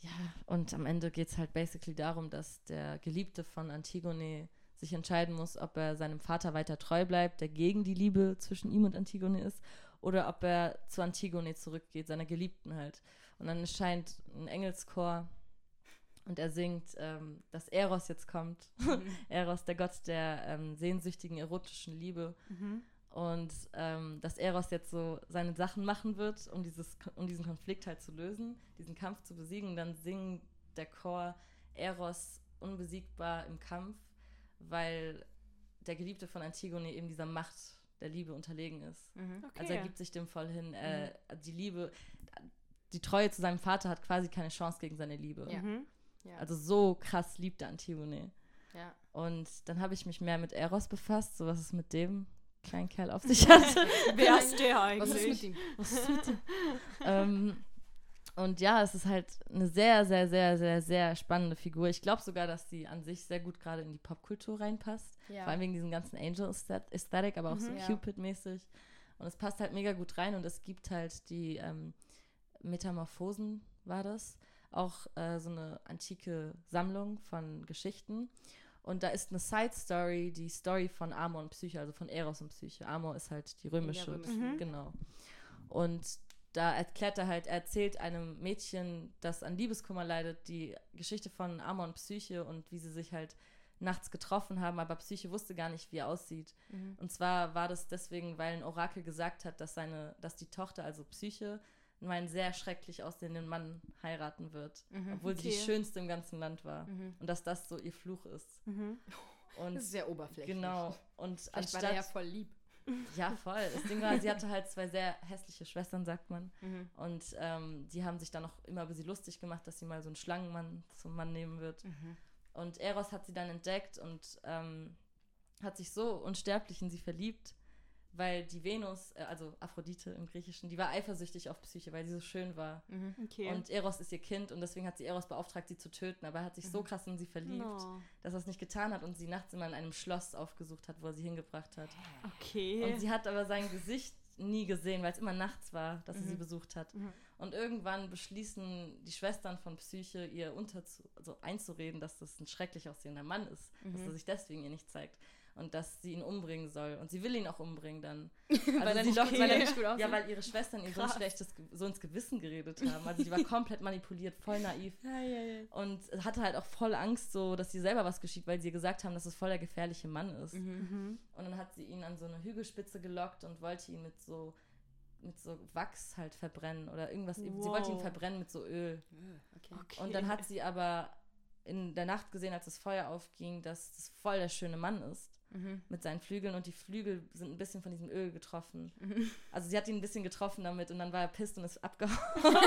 Ja, und am Ende geht es halt basically darum, dass der Geliebte von Antigone sich entscheiden muss, ob er seinem Vater weiter treu bleibt, der gegen die Liebe zwischen ihm und Antigone ist, oder ob er zu Antigone zurückgeht, seiner Geliebten halt. Und dann erscheint ein Engelschor und er singt, ähm, dass Eros jetzt kommt. [laughs] Eros, der Gott der ähm, sehnsüchtigen, erotischen Liebe. Mhm. Und ähm, dass Eros jetzt so seine Sachen machen wird, um, dieses, um diesen Konflikt halt zu lösen, diesen Kampf zu besiegen. Dann singt der Chor Eros unbesiegbar im Kampf, weil der Geliebte von Antigone eben dieser Macht der Liebe unterlegen ist. Mhm. Okay. Also er gibt sich dem voll hin. Äh, die Liebe, die Treue zu seinem Vater hat quasi keine Chance gegen seine Liebe. Ja. Mhm. Ja. Also so krass liebt er Antigone. ja. Und dann habe ich mich mehr mit Eros befasst, so was es mit dem kleinen Kerl auf sich hat. [laughs] Wer ist der Was ist eigentlich? mit ihm? [laughs] ähm, und ja, es ist halt eine sehr, sehr, sehr, sehr, sehr spannende Figur. Ich glaube sogar, dass sie an sich sehr gut gerade in die Popkultur reinpasst. Ja. Vor allem wegen diesem ganzen Angel-Aesthetic, aber auch so Mhm. Ja. Cupid-mäßig. Und es passt halt mega gut rein und es gibt halt die ähm, Metamorphosen, war das. Auch äh, so eine antike Sammlung von Geschichten. Und da ist eine Side-Story, die Story von Amor und Psyche, also von Eros und Psyche. Amor ist halt die römische, römische. Mhm. genau. Und da erklärt er halt, er erzählt einem Mädchen, das an Liebeskummer leidet, die Geschichte von Amor und Psyche und wie sie sich halt nachts getroffen haben, aber Psyche wusste gar nicht, wie er aussieht. Mhm. Und zwar war das deswegen, weil ein Orakel gesagt hat, dass seine, dass die Tochter, also Psyche, einen sehr schrecklich aussehenden Mann heiraten wird, Mhm. obwohl sie die Okay. schönste im ganzen Land war. Mhm. Und dass das so ihr Fluch ist. Mhm. Und Das ist sehr oberflächlich. genau. Und Vielleicht war anstatt der ja voll lieb. Ja, voll. Das Ding war, sie hatte halt zwei sehr hässliche Schwestern, sagt man. Mhm. Und ähm, die haben sich dann auch immer über sie lustig gemacht, dass sie mal so einen Schlangenmann zum Mann nehmen wird. Mhm. Und Eros hat sie dann entdeckt und ähm, hat sich so unsterblich in sie verliebt, weil die Venus, äh, also Aphrodite im Griechischen, die war eifersüchtig auf Psyche, weil sie so schön war. Mhm. Okay. Und Eros ist ihr Kind und deswegen hat sie Eros beauftragt, sie zu töten. Aber er hat sich so krass in sie verliebt, No. dass er es nicht getan hat und sie nachts immer in einem Schloss aufgesucht hat, wo er sie hingebracht hat. Okay. Und sie hat aber sein Gesicht nie gesehen, weil es immer nachts war, dass er sie Mhm. besucht hat. Mhm. Und irgendwann beschließen die Schwestern von Psyche, ihr unterzu also einzureden, dass das ein schrecklich aussehender Mann ist, dass Mhm. er sich deswegen ihr nicht zeigt und dass sie ihn umbringen soll. Und sie will ihn auch umbringen dann. [laughs] Weil er sie nicht- lockt- weil er nicht gut aussieht? Ja, weil ihre Schwestern ihr so, ein schlechtes, so ins Gewissen geredet haben. Also sie war komplett manipuliert, voll naiv. Ja, ja, ja. Und hatte halt auch voll Angst, so, dass ihr selber was geschieht, weil sie ihr gesagt haben, dass es voll der gefährliche Mann ist. Mhm. Mhm. Und dann hat sie ihn an so eine Hügelspitze gelockt und wollte ihn mit so mit so Wachs halt verbrennen oder irgendwas. Sie wollte ihn Wow. verbrennen mit so Öl. Äh, Okay. Okay. Und dann hat sie aber in der Nacht gesehen, als das Feuer aufging, dass das voll der schöne Mann ist Mhm. mit seinen Flügeln und die Flügel sind ein bisschen von diesem Öl getroffen. Mhm. Also sie hat ihn ein bisschen getroffen damit und dann war er pisst und ist abgehauen. [laughs]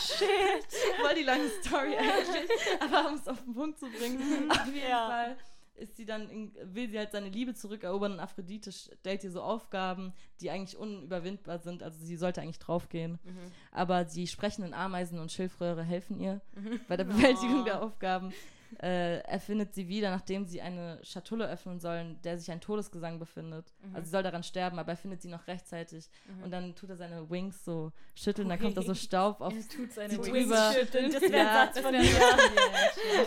Shit. Voll die lange Story eigentlich. Aber um es auf den Punkt zu bringen, auf jeden Ja. Fall ist sie dann, in, will sie halt seine Liebe zurückerobern und Aphrodite stellt ihr so Aufgaben, die eigentlich unüberwindbar sind. Also sie sollte eigentlich draufgehen. Mhm. Aber die sprechenden Ameisen und Schilfröhre helfen ihr Mhm. bei der Bewältigung der Aufgaben. Äh, er findet sie wieder, nachdem sie eine Schatulle öffnen sollen, der sich ein Todesgesang befindet. Mhm. Also sie soll daran sterben, aber er findet sie noch rechtzeitig. Mhm. Und dann tut er seine Wings so schütteln, dann kommt da so Staub auf Er tut seine sie Wings drüber. schütteln, das wäre Ja, ein Satz von wär- mir. [laughs]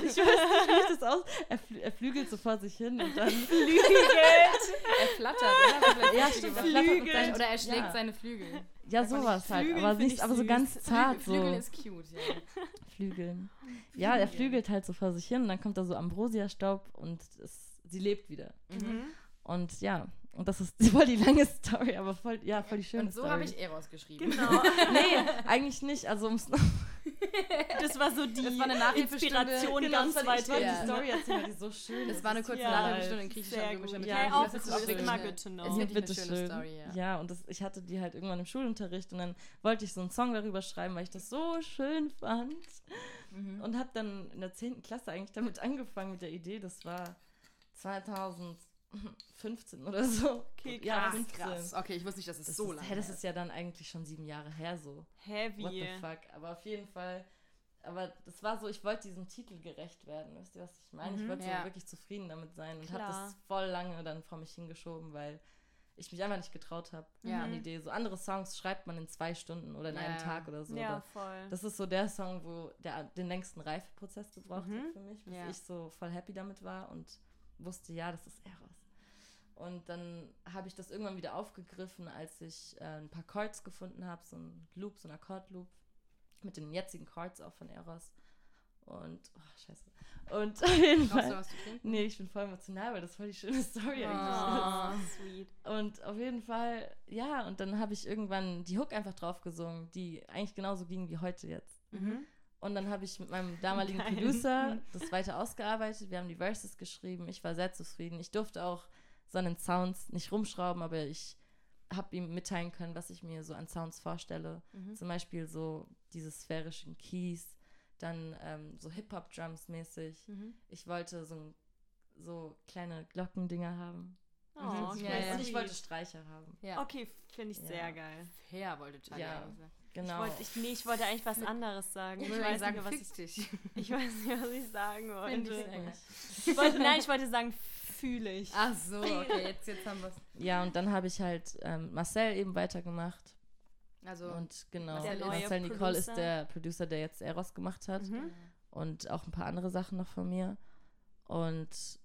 Ich weiß nicht, wie das aus. Er, flü er flügelt so vor sich hin und dann. Er flattert, oder? Ja, stimmt, er flattert Flügel. oder er schlägt ja. seine Flügel. Ja, sowas halt. Flügel, Aber, nicht, ich aber so ganz zart. So. Flügeln ist cute, ja. Flügeln. [laughs] Ja, er flügelt halt so vor sich hin und dann kommt da so Ambrosiastaub und es, sie lebt wieder. Mhm. Und ja, und das ist [laughs] voll die lange Story, aber voll, ja, voll die schöne Und so Story. habe ich Eros geschrieben. Genau. [laughs] Nee, eigentlich nicht. Also ums Das war so die Das war eine. Inspiration Genau, ganz weit wollte Ja. die Story erzählen, die so schön Das ist. war eine kurze Ja, Nachhilfestunde in griechischer sehr gut. Mythologie. Ja, auch Das ist auch immer eine- good to know. Ist wirklich eine schöne Story, ja. Ja, und das, ich hatte die halt irgendwann im Schulunterricht und dann wollte ich so einen Song darüber schreiben, weil ich das so schön fand. Mhm. Und habe dann in der 10. Klasse eigentlich damit angefangen mit der Idee. Das war 2015 oder so. Okay, Ja, krass, 15. Krass. Okay, ich wusste nicht, dass es Das, so ist, lange hä, das ist ja dann eigentlich schon sieben Jahre her so. Heavy. What the fuck. Aber auf jeden Fall. Aber das war so, ich wollte diesem Titel gerecht werden. Wisst ihr, was ich meine? Ich Mhm. wollte Ja. so wirklich zufrieden damit sein und habe das voll lange dann vor mich hingeschoben, weil ich mich einfach nicht getraut habe Ja. an die Idee. So andere Songs schreibt man in zwei Stunden oder in Ja, einem ja. Tag oder so. Ja, voll. Das ist so der Song, wo der den längsten Reifeprozess gebraucht Mhm. hat für mich, bis Ja. ich so voll happy damit war und wusste, ja, das ist Eros. Und dann habe ich das irgendwann wieder aufgegriffen, als ich äh, ein paar Chords gefunden habe, so ein Loop, so ein Akkordloop mit den jetzigen Chords auch von Eros. Und, oh, scheiße. Und auf jeden Brauchst du Fall. was zu trinken? Nee, ich bin voll emotional, weil das voll die schöne Story Oh. eigentlich ist. Oh, sweet. Und auf jeden Fall, ja, und dann habe ich irgendwann die Hook einfach drauf gesungen, die eigentlich genauso ging wie heute jetzt. Mhm. Und dann habe ich mit meinem [laughs] damaligen Geil. Producer das weiter ausgearbeitet. Wir haben die Verses geschrieben. Ich war sehr zufrieden. Ich durfte auch so an den Sounds nicht rumschrauben, aber ich habe ihm mitteilen können, was ich mir so an Sounds vorstelle. Mhm. Zum Beispiel so diese sphärischen Keys, dann ähm, so Hip-Hop-Drums mäßig. Mhm. Ich wollte so, ein- so kleine Glockendinger haben. Oh, Mhm. okay. Ja, ja. Und ich wollte Streicher haben. Ja. Okay, finde ich Ja. sehr geil. Fair wollte Charlie Ja. eigentlich sagen. Ich Genau. wollte, ich, nee, ich wollte eigentlich was anderes sagen. Ich Ich weiß, sagen, nicht, was ich, dich. [laughs] ich weiß nicht, was ich sagen wollte. Ich wollte. Nein, ich wollte sagen, fühle ich. Ach so, okay, jetzt, jetzt haben wir es. Ja, und dann habe ich halt ähm, Marcel eben weitergemacht. Also, Und genau, neue Marcel Nicole Producer. ist der Producer, der jetzt Eros gemacht hat. Mhm. Und auch ein paar andere Sachen noch von mir. Und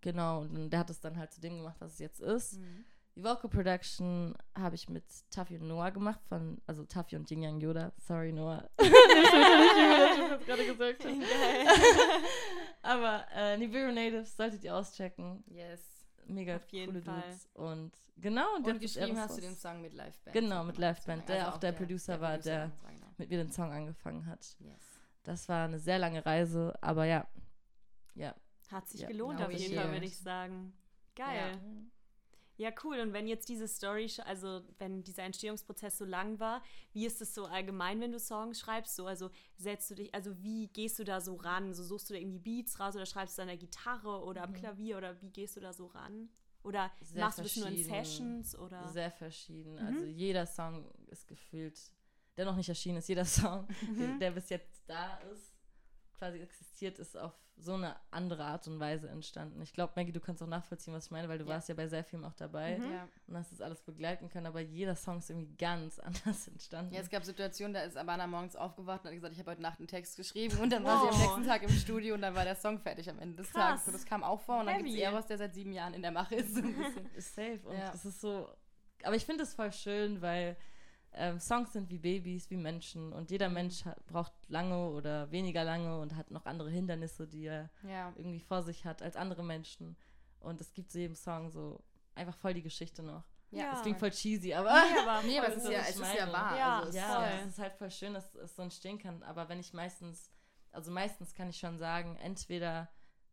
genau, und der hat es dann halt zu dem gemacht, was es jetzt ist. Mhm. Die Vocal Production habe ich mit Taffy und Noah gemacht, von, also Taffy und Jing Yang Yoda. Sorry, Noah. [laughs] Ich das gerade gesagt habe. [laughs] Aber äh, Nibiru Natives solltet ihr auschecken. yes. Mega Auf coole Fall. Dudes. Und genau, und, Und geschrieben hast du den Song mit Liveband. Genau, mit Liveband, der auch der Producer war, Producer der- genau. mit mir den Song angefangen hat. Yes. Das war eine sehr lange Reise, aber ja. Ja. Hat sich Ja, gelohnt genau, auf jeden. Fall, würde ich sagen. Geil. Ja. Cool. Und wenn jetzt diese Story, also wenn dieser Entstehungsprozess so lang war, wie ist es so allgemein, wenn du Songs schreibst? So, also setzt du dich, also wie gehst du da so ran? So suchst du da irgendwie Beats raus oder schreibst du an der Gitarre oder am Klavier oder wie gehst du da so ran? Oder Sehr machst du das nur in. Sessions oder? Sehr verschieden. Mhm. Also jeder Song ist gefühlt, der noch nicht erschienen ist, jeder [laughs] Song, Mhm. der, der bis jetzt da ist, quasi existiert, ist auf so eine andere Art und Weise entstanden. Ich glaube, Maggie, du kannst auch nachvollziehen, was ich meine, weil du Ja. warst ja bei sehr vielem auch dabei Mhm. Ja. und hast das alles begleiten können, aber jeder Song ist irgendwie ganz [laughs] anders entstanden. ja, es gab Situationen, da ist Abana morgens aufgewacht und hat gesagt, ich habe heute Nacht einen Text geschrieben und dann war sie am Wow. nächsten Tag im Studio und dann war der Song fertig am Ende des Krass. Tages. So, das kam auch vor und dann gibt es. Eros, der seit sieben Jahren in der Mache ist. So ein bisschen. ist safe und Ja. es ist so. Aber ich finde es voll schön, weil ähm, Songs sind wie Babys, wie Menschen und jeder Mhm. Mensch hat, braucht lange oder weniger lange und hat noch andere Hindernisse, die er ja. irgendwie vor sich hat als andere Menschen. Und es gibt zu jedem Song so einfach voll die Geschichte noch. Ja. Das klingt voll cheesy, aber Nee, [laughs] aber, Nee, aber voll es ist so. ja, es ist ja wahr. Ja, also es ja, es ist halt voll schön, dass es so entstehen kann. Aber wenn ich meistens, also meistens kann ich schon sagen, entweder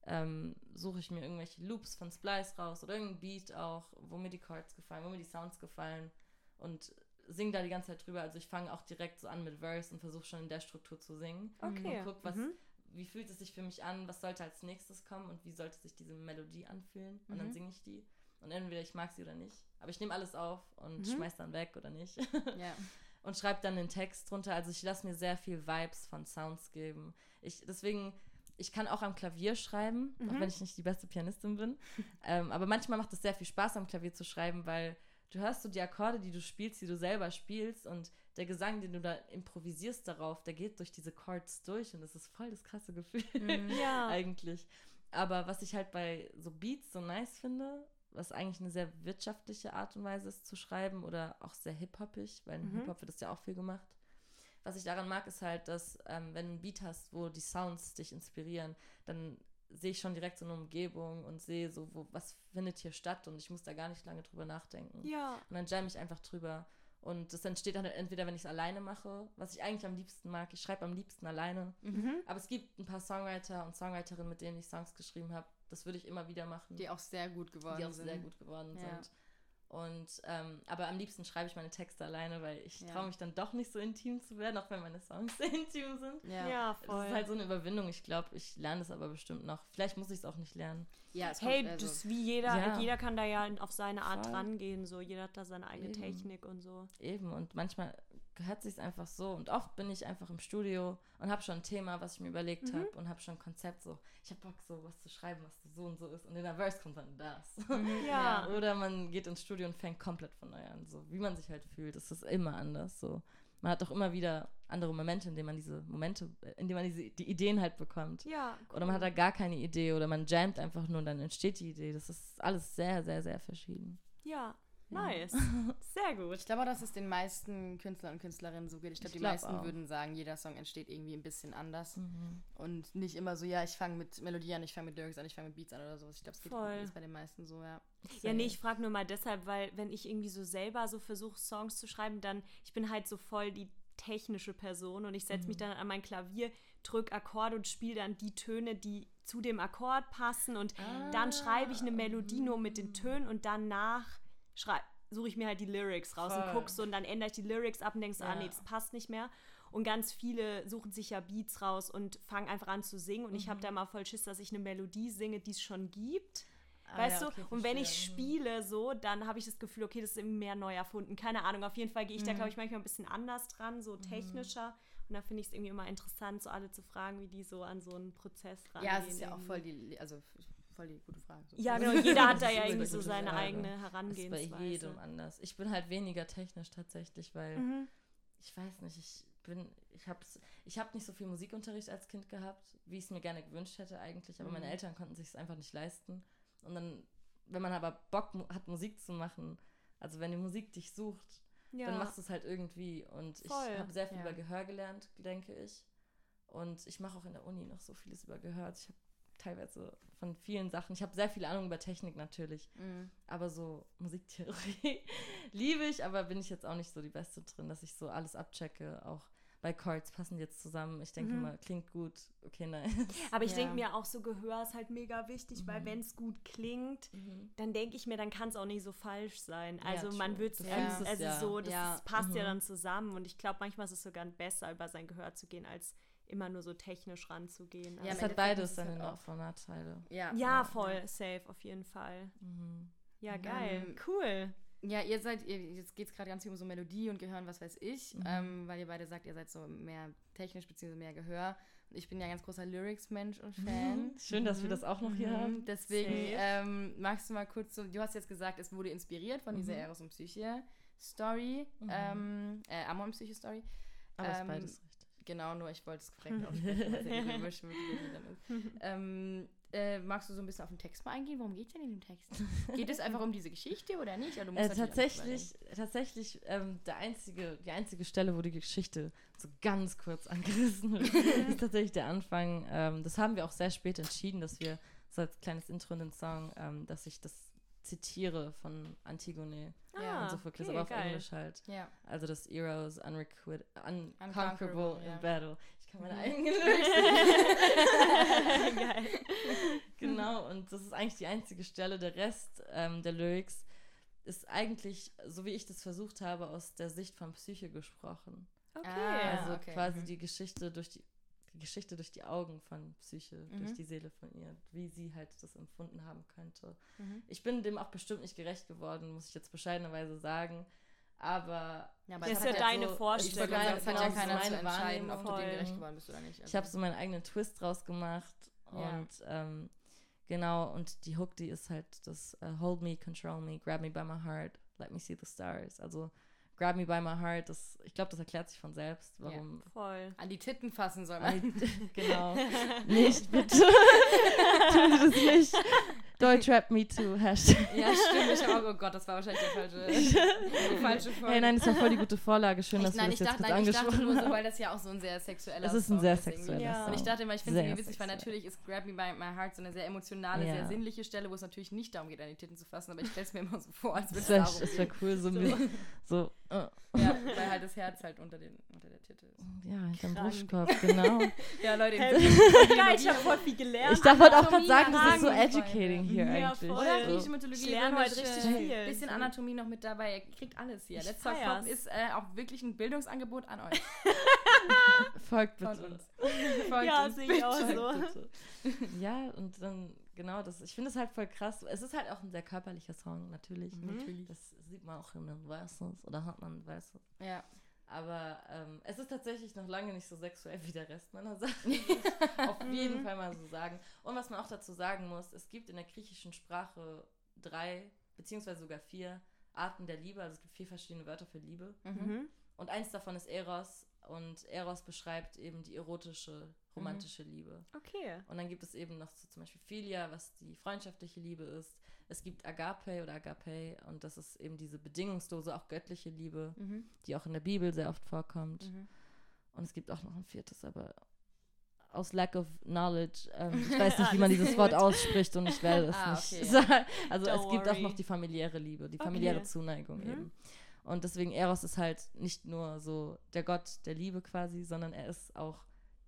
ähm, suche ich mir irgendwelche Loops von Splice raus oder irgendein Beat auch, wo mir die Chords gefallen, wo mir die Sounds gefallen und singe da die ganze Zeit drüber. Also ich fange auch direkt so an mit Verse und versuche schon in der Struktur zu singen. Okay. Und guck, was, Mhm. wie fühlt es sich für mich an, was sollte als nächstes kommen und wie sollte sich diese Melodie anfühlen. Und dann Mhm. singe ich die. Und entweder ich mag sie oder nicht. Aber ich nehme alles auf und Mhm. schmeiß dann weg oder nicht. Ja. [laughs] und schreibe dann den Text drunter. Also ich lasse mir sehr viel Vibes von Sounds geben. Ich, deswegen, ich kann auch am Klavier schreiben, auch Mhm. wenn ich nicht die beste Pianistin bin. [laughs] ähm, aber manchmal macht es sehr viel Spaß, am Klavier zu schreiben, weil du hörst so die Akkorde, die du spielst, die du selber spielst und der Gesang, den du da improvisierst darauf, der geht durch diese Chords durch und das ist voll das krasse Gefühl Mhm. [laughs] Ja. eigentlich. Aber was ich halt bei so Beats so nice finde, was eigentlich eine sehr wirtschaftliche Art und Weise ist zu schreiben oder auch sehr hip-hoppig, weil im Mhm. Hip-Hop wird das ja auch viel gemacht. Was ich daran mag, ist halt, dass ähm, wenn du einen Beat hast, wo die Sounds dich inspirieren, dann sehe ich schon direkt so eine Umgebung und sehe so, wo, was findet hier statt und ich muss da gar nicht lange drüber nachdenken. Ja. Und dann jam ich einfach drüber. Und das entsteht dann entweder, wenn ich es alleine mache, was ich eigentlich am liebsten mag. Ich schreibe am liebsten alleine. Mhm. Aber es gibt ein paar Songwriter und Songwriterinnen, mit denen ich Songs geschrieben habe. Das würde ich immer wieder machen. Die auch sehr gut geworden die auch sind. sehr gut geworden Ja. sind. Und ähm, aber am liebsten schreibe ich meine Texte alleine, weil ich Ja. traue mich dann doch nicht so intim zu werden, auch wenn meine Songs [laughs] sehr intim sind. Ja. Ja, Ja, Es voll. ist halt so eine Überwindung. Ich glaube, ich lerne es aber bestimmt noch. Vielleicht muss ich es auch nicht lernen. es Hey, kommt, also, das ist wie jeder, Ja. jeder kann da ja auf seine Art Voll. rangehen, so jeder hat da seine eigene Eben. Technik und so. Eben. Und manchmal gehört sich einfach so. Und oft bin ich einfach im Studio und habe schon ein Thema, was ich mir überlegt Mhm. habe und habe schon ein Konzept so. Ich habe Bock, so was zu schreiben, was so und so ist. Und in der Verse kommt dann das. [laughs] Ja. Oder man geht ins Studio und fängt komplett von neu an. So wie man sich halt fühlt. Ist immer anders. So. Man hat auch immer wieder andere Momente, in denen man diese Momente, äh, in denen man diese, die Ideen halt bekommt. Ja. Oder man hat da gar keine Idee oder man jammt einfach nur und dann entsteht die Idee. Das ist alles sehr, sehr, sehr verschieden. Ja. Nice. Sehr gut. Ich glaube auch, dass es den meisten Künstlern und Künstlerinnen so geht. Ich glaube, die glaub meisten auch. würden sagen, jeder Song entsteht irgendwie ein bisschen anders. Mhm. Und nicht immer so, ja, ich fange mit Melodie an, ich fange mit Lyrics an, ich fange mit Beats an oder sowas. Ich glaube, es geht ist bei den meisten so, ja. Ja, nee, ich frage nur mal deshalb, weil wenn ich irgendwie so selber so versuche, Songs zu schreiben, dann, ich bin halt so voll die technische Person und ich setze mich dann an mein Klavier, drück Akkorde und spiele dann die Töne, die zu dem Akkord passen und dann schreibe ich eine Melodie nur mit den Tönen und danach suche ich mir halt die Lyrics raus und Voll. guck so und dann ändere ich die Lyrics ab und denkst, ah Ja. nee, das passt nicht mehr. Und ganz viele suchen sich ja Beats raus und fangen einfach an zu singen. Und ich habe da mal voll Schiss, dass ich eine Melodie singe, die es schon gibt. Ah, weißt ja, du? okay, und wenn ich verstehe. Mhm. spiele so, dann habe ich das Gefühl, okay, das ist irgendwie mehr neu erfunden. Keine Ahnung. Auf jeden Fall gehe ich Mhm. da, glaube ich, manchmal ein bisschen anders dran, so technischer. Und da finde ich es irgendwie immer interessant, so alle zu fragen, wie die so an so einen Prozess rangehen. Ja, es ist ja auch voll die, also voll die gute Frage. So. Ja, genau. Jeder hat [laughs] da ja irgendwie so seine Frage. eigene Das ist bei Herangehensweise. jedem anders. Ich bin halt weniger technisch tatsächlich, weil Mhm. ich weiß nicht, ich bin, ich hab's, ich habe nicht so viel Musikunterricht als Kind gehabt, wie ich es mir gerne gewünscht hätte eigentlich, aber meine Mhm. Eltern konnten sich es einfach nicht leisten. Und dann, wenn man aber Bock mu- hat, Musik zu machen, also wenn die Musik dich sucht, Ja. dann machst du es halt irgendwie. Und Voll, ich habe sehr viel ja. über Gehör gelernt, denke ich. Und ich mache auch in der Uni noch so vieles über Gehör. Also ich habe teilweise von vielen Sachen, ich habe sehr viel Ahnung über Technik natürlich, Mhm. aber so Musiktheorie [laughs] liebe ich, aber bin ich jetzt auch nicht so die Beste drin, dass ich so alles abchecke. Auch bei Chords passen die jetzt zusammen. Ich denke Mhm. immer, klingt gut, okay, nein. [laughs] Aber ich Ja. denke mir auch so, Gehör ist halt mega wichtig, weil Mhm. wenn es gut klingt, dann denke ich mir, dann kann es auch nicht so falsch sein. Ja, Also man true. wird Ja. es also ja. so, das Ja. passt ja Mhm. dann zusammen. Und ich glaube, manchmal ist es sogar besser, über sein Gehör zu gehen, als immer nur so technisch ranzugehen. Ja, Also, es im hat beides es seine halt halt Vor- und Nachteile. Ja. ja, voll, safe, auf jeden Fall. Mhm. Ja, geil, Ähm, cool. Ja, ihr seid, ihr, jetzt geht es gerade ganz viel um so Melodie und Gehör und was weiß ich, Mhm. ähm, weil ihr beide sagt, ihr seid so mehr technisch bzw. mehr Gehör. Und ich bin ja ein ganz großer Lyrics-Mensch und [laughs] Fan. Schön, dass wir das auch noch hier Mhm, haben. Deswegen Safe. ähm, magst du mal kurz so, du hast jetzt gesagt, es wurde inspiriert von dieser Mhm. Eros und Psyche Story, Mhm. ähm, äh, Amor und Psyche Story. Aber es ist ähm, beides richtig. Genau, nur ich wollte es korrekt aussprechen, weil es ja dann [laughs] ist. Ähm, äh, magst du so ein bisschen auf den Text mal eingehen? Worum geht es denn in dem Text? Geht es einfach um diese Geschichte oder nicht? Musst Äh, tatsächlich, tatsächlich ähm, der einzige, die einzige Stelle, wo die Geschichte so ganz kurz angerissen wird, [laughs] ist tatsächlich der Anfang. Ähm, das haben wir auch sehr spät entschieden, dass wir so als kleines Intro in den Song, ähm, dass ich das zitiere von Antigone Ja, und Sophokles, Ah, okay, aber auf geil. Englisch halt. Ja. Also das Heroes unrequid, un Unconquerable, in battle. Ich kann meine Mhm. eigenen [laughs] Lyrics [laughs] geil. Genau, und das ist eigentlich die einzige Stelle. Der Rest ähm, der Lyrics ist eigentlich, so wie ich das versucht habe, aus der Sicht von Psyche gesprochen. Okay. Ah, also okay, quasi mhm. die Geschichte durch die Geschichte durch die Augen von Psyche, durch Mhm. die Seele von ihr, wie sie halt das empfunden haben könnte. Mhm. Ich bin dem auch bestimmt nicht gerecht geworden, muss ich jetzt bescheidenerweise sagen. Aber Ja, Das es ist ja deine so- Vorstellung. Sagen, es hat ja das keiner zu entscheiden, ob du dem gerecht geworden bist oder nicht. Ich habe so meinen eigenen Twist draus gemacht Ja. und ähm, genau und die Hook, die ist halt das äh, Hold me, control me, grab me by my heart, let me see the stars. Also grab me by my heart, das, ich glaube, das erklärt sich von selbst, warum. Voll. an die Titten fassen soll man. [laughs] genau. [laughs] Nicht bitte. [laughs] Tun Sie das nicht. Don't trap me too. Hashtag. ja, stimmt. Ich habe auch, oh Gott, das war wahrscheinlich der falsche, die falsche Folge. Hey, nein, das war voll die gute Vorlage. Schön, dass ich, nein, wir ich das jetzt dachte, kurz nein, ich dachte angesprochen nur so, haben. weil das ja auch so ein sehr sexueller Es ist ein Song sehr ist sexueller Ja. Song. Und ich dachte immer, ich finde es Sehr irgendwie witzig, weil natürlich ist Grab Me By My Heart so eine sehr emotionale, Ja. sehr sinnliche Stelle, wo es natürlich nicht darum geht, an die Titten zu fassen, aber ich stelle es mir immer so vor, als würde Es wäre darum wär gehen. cool, so, So. mit- so Ja, weil halt das Herz halt unter, den, unter der Titte ist. ja, hinterm. Brustkorb, genau. [laughs] Ja, Leute, geil, [laughs] ich habe voll viel gelernt. Ich darf heute auch gerade sagen, das ist so educating hier Ja, eigentlich. voll. Oder griechische Mythologie, Ich lerne heute richtig viel. bisschen Anatomie noch mit dabei. Ihr kriegt alles hier. Let's Talk. Pop ist äh, auch wirklich ein Bildungsangebot an euch. [laughs] Folgt Von bitte. uns. Folgt Ja, uns, sehe ich auch so. Ja, und dann, genau, das, ich finde es halt voll krass. Es ist halt auch ein sehr körperlicher Song, natürlich. Mhm. Natürlich. Das sieht man auch in den Verses oder hat man Verses. Ja. Aber ähm, es ist tatsächlich noch lange nicht so sexuell wie der Rest meiner Sachen. [laughs] Auf jeden Fall mal so sagen. Und was man auch dazu sagen muss, es gibt in der griechischen Sprache drei, beziehungsweise sogar vier Arten der Liebe. Also es gibt vier verschiedene Wörter für Liebe. Mhm. Mhm. Und eins davon ist Eros. Und Eros beschreibt eben die erotische, romantische Liebe. Okay. Und dann gibt es eben noch so zum Beispiel Philia, was die freundschaftliche Liebe ist. Es gibt Agape oder Agape und das ist eben diese bedingungslose, auch göttliche Liebe, Mhm. die auch in der Bibel sehr oft vorkommt. Mhm. Und es gibt auch noch ein viertes, aber aus Lack of Knowledge, ähm, ich [laughs] weiß nicht, wie man dieses Wort ausspricht und ich werde es Ah, nicht okay, [laughs] ja. sagen. Also Don't es gibt worry. auch noch die familiäre Liebe, die Okay. familiäre Zuneigung Mhm. eben. Und deswegen Eros ist halt nicht nur so der Gott der Liebe quasi, sondern er ist auch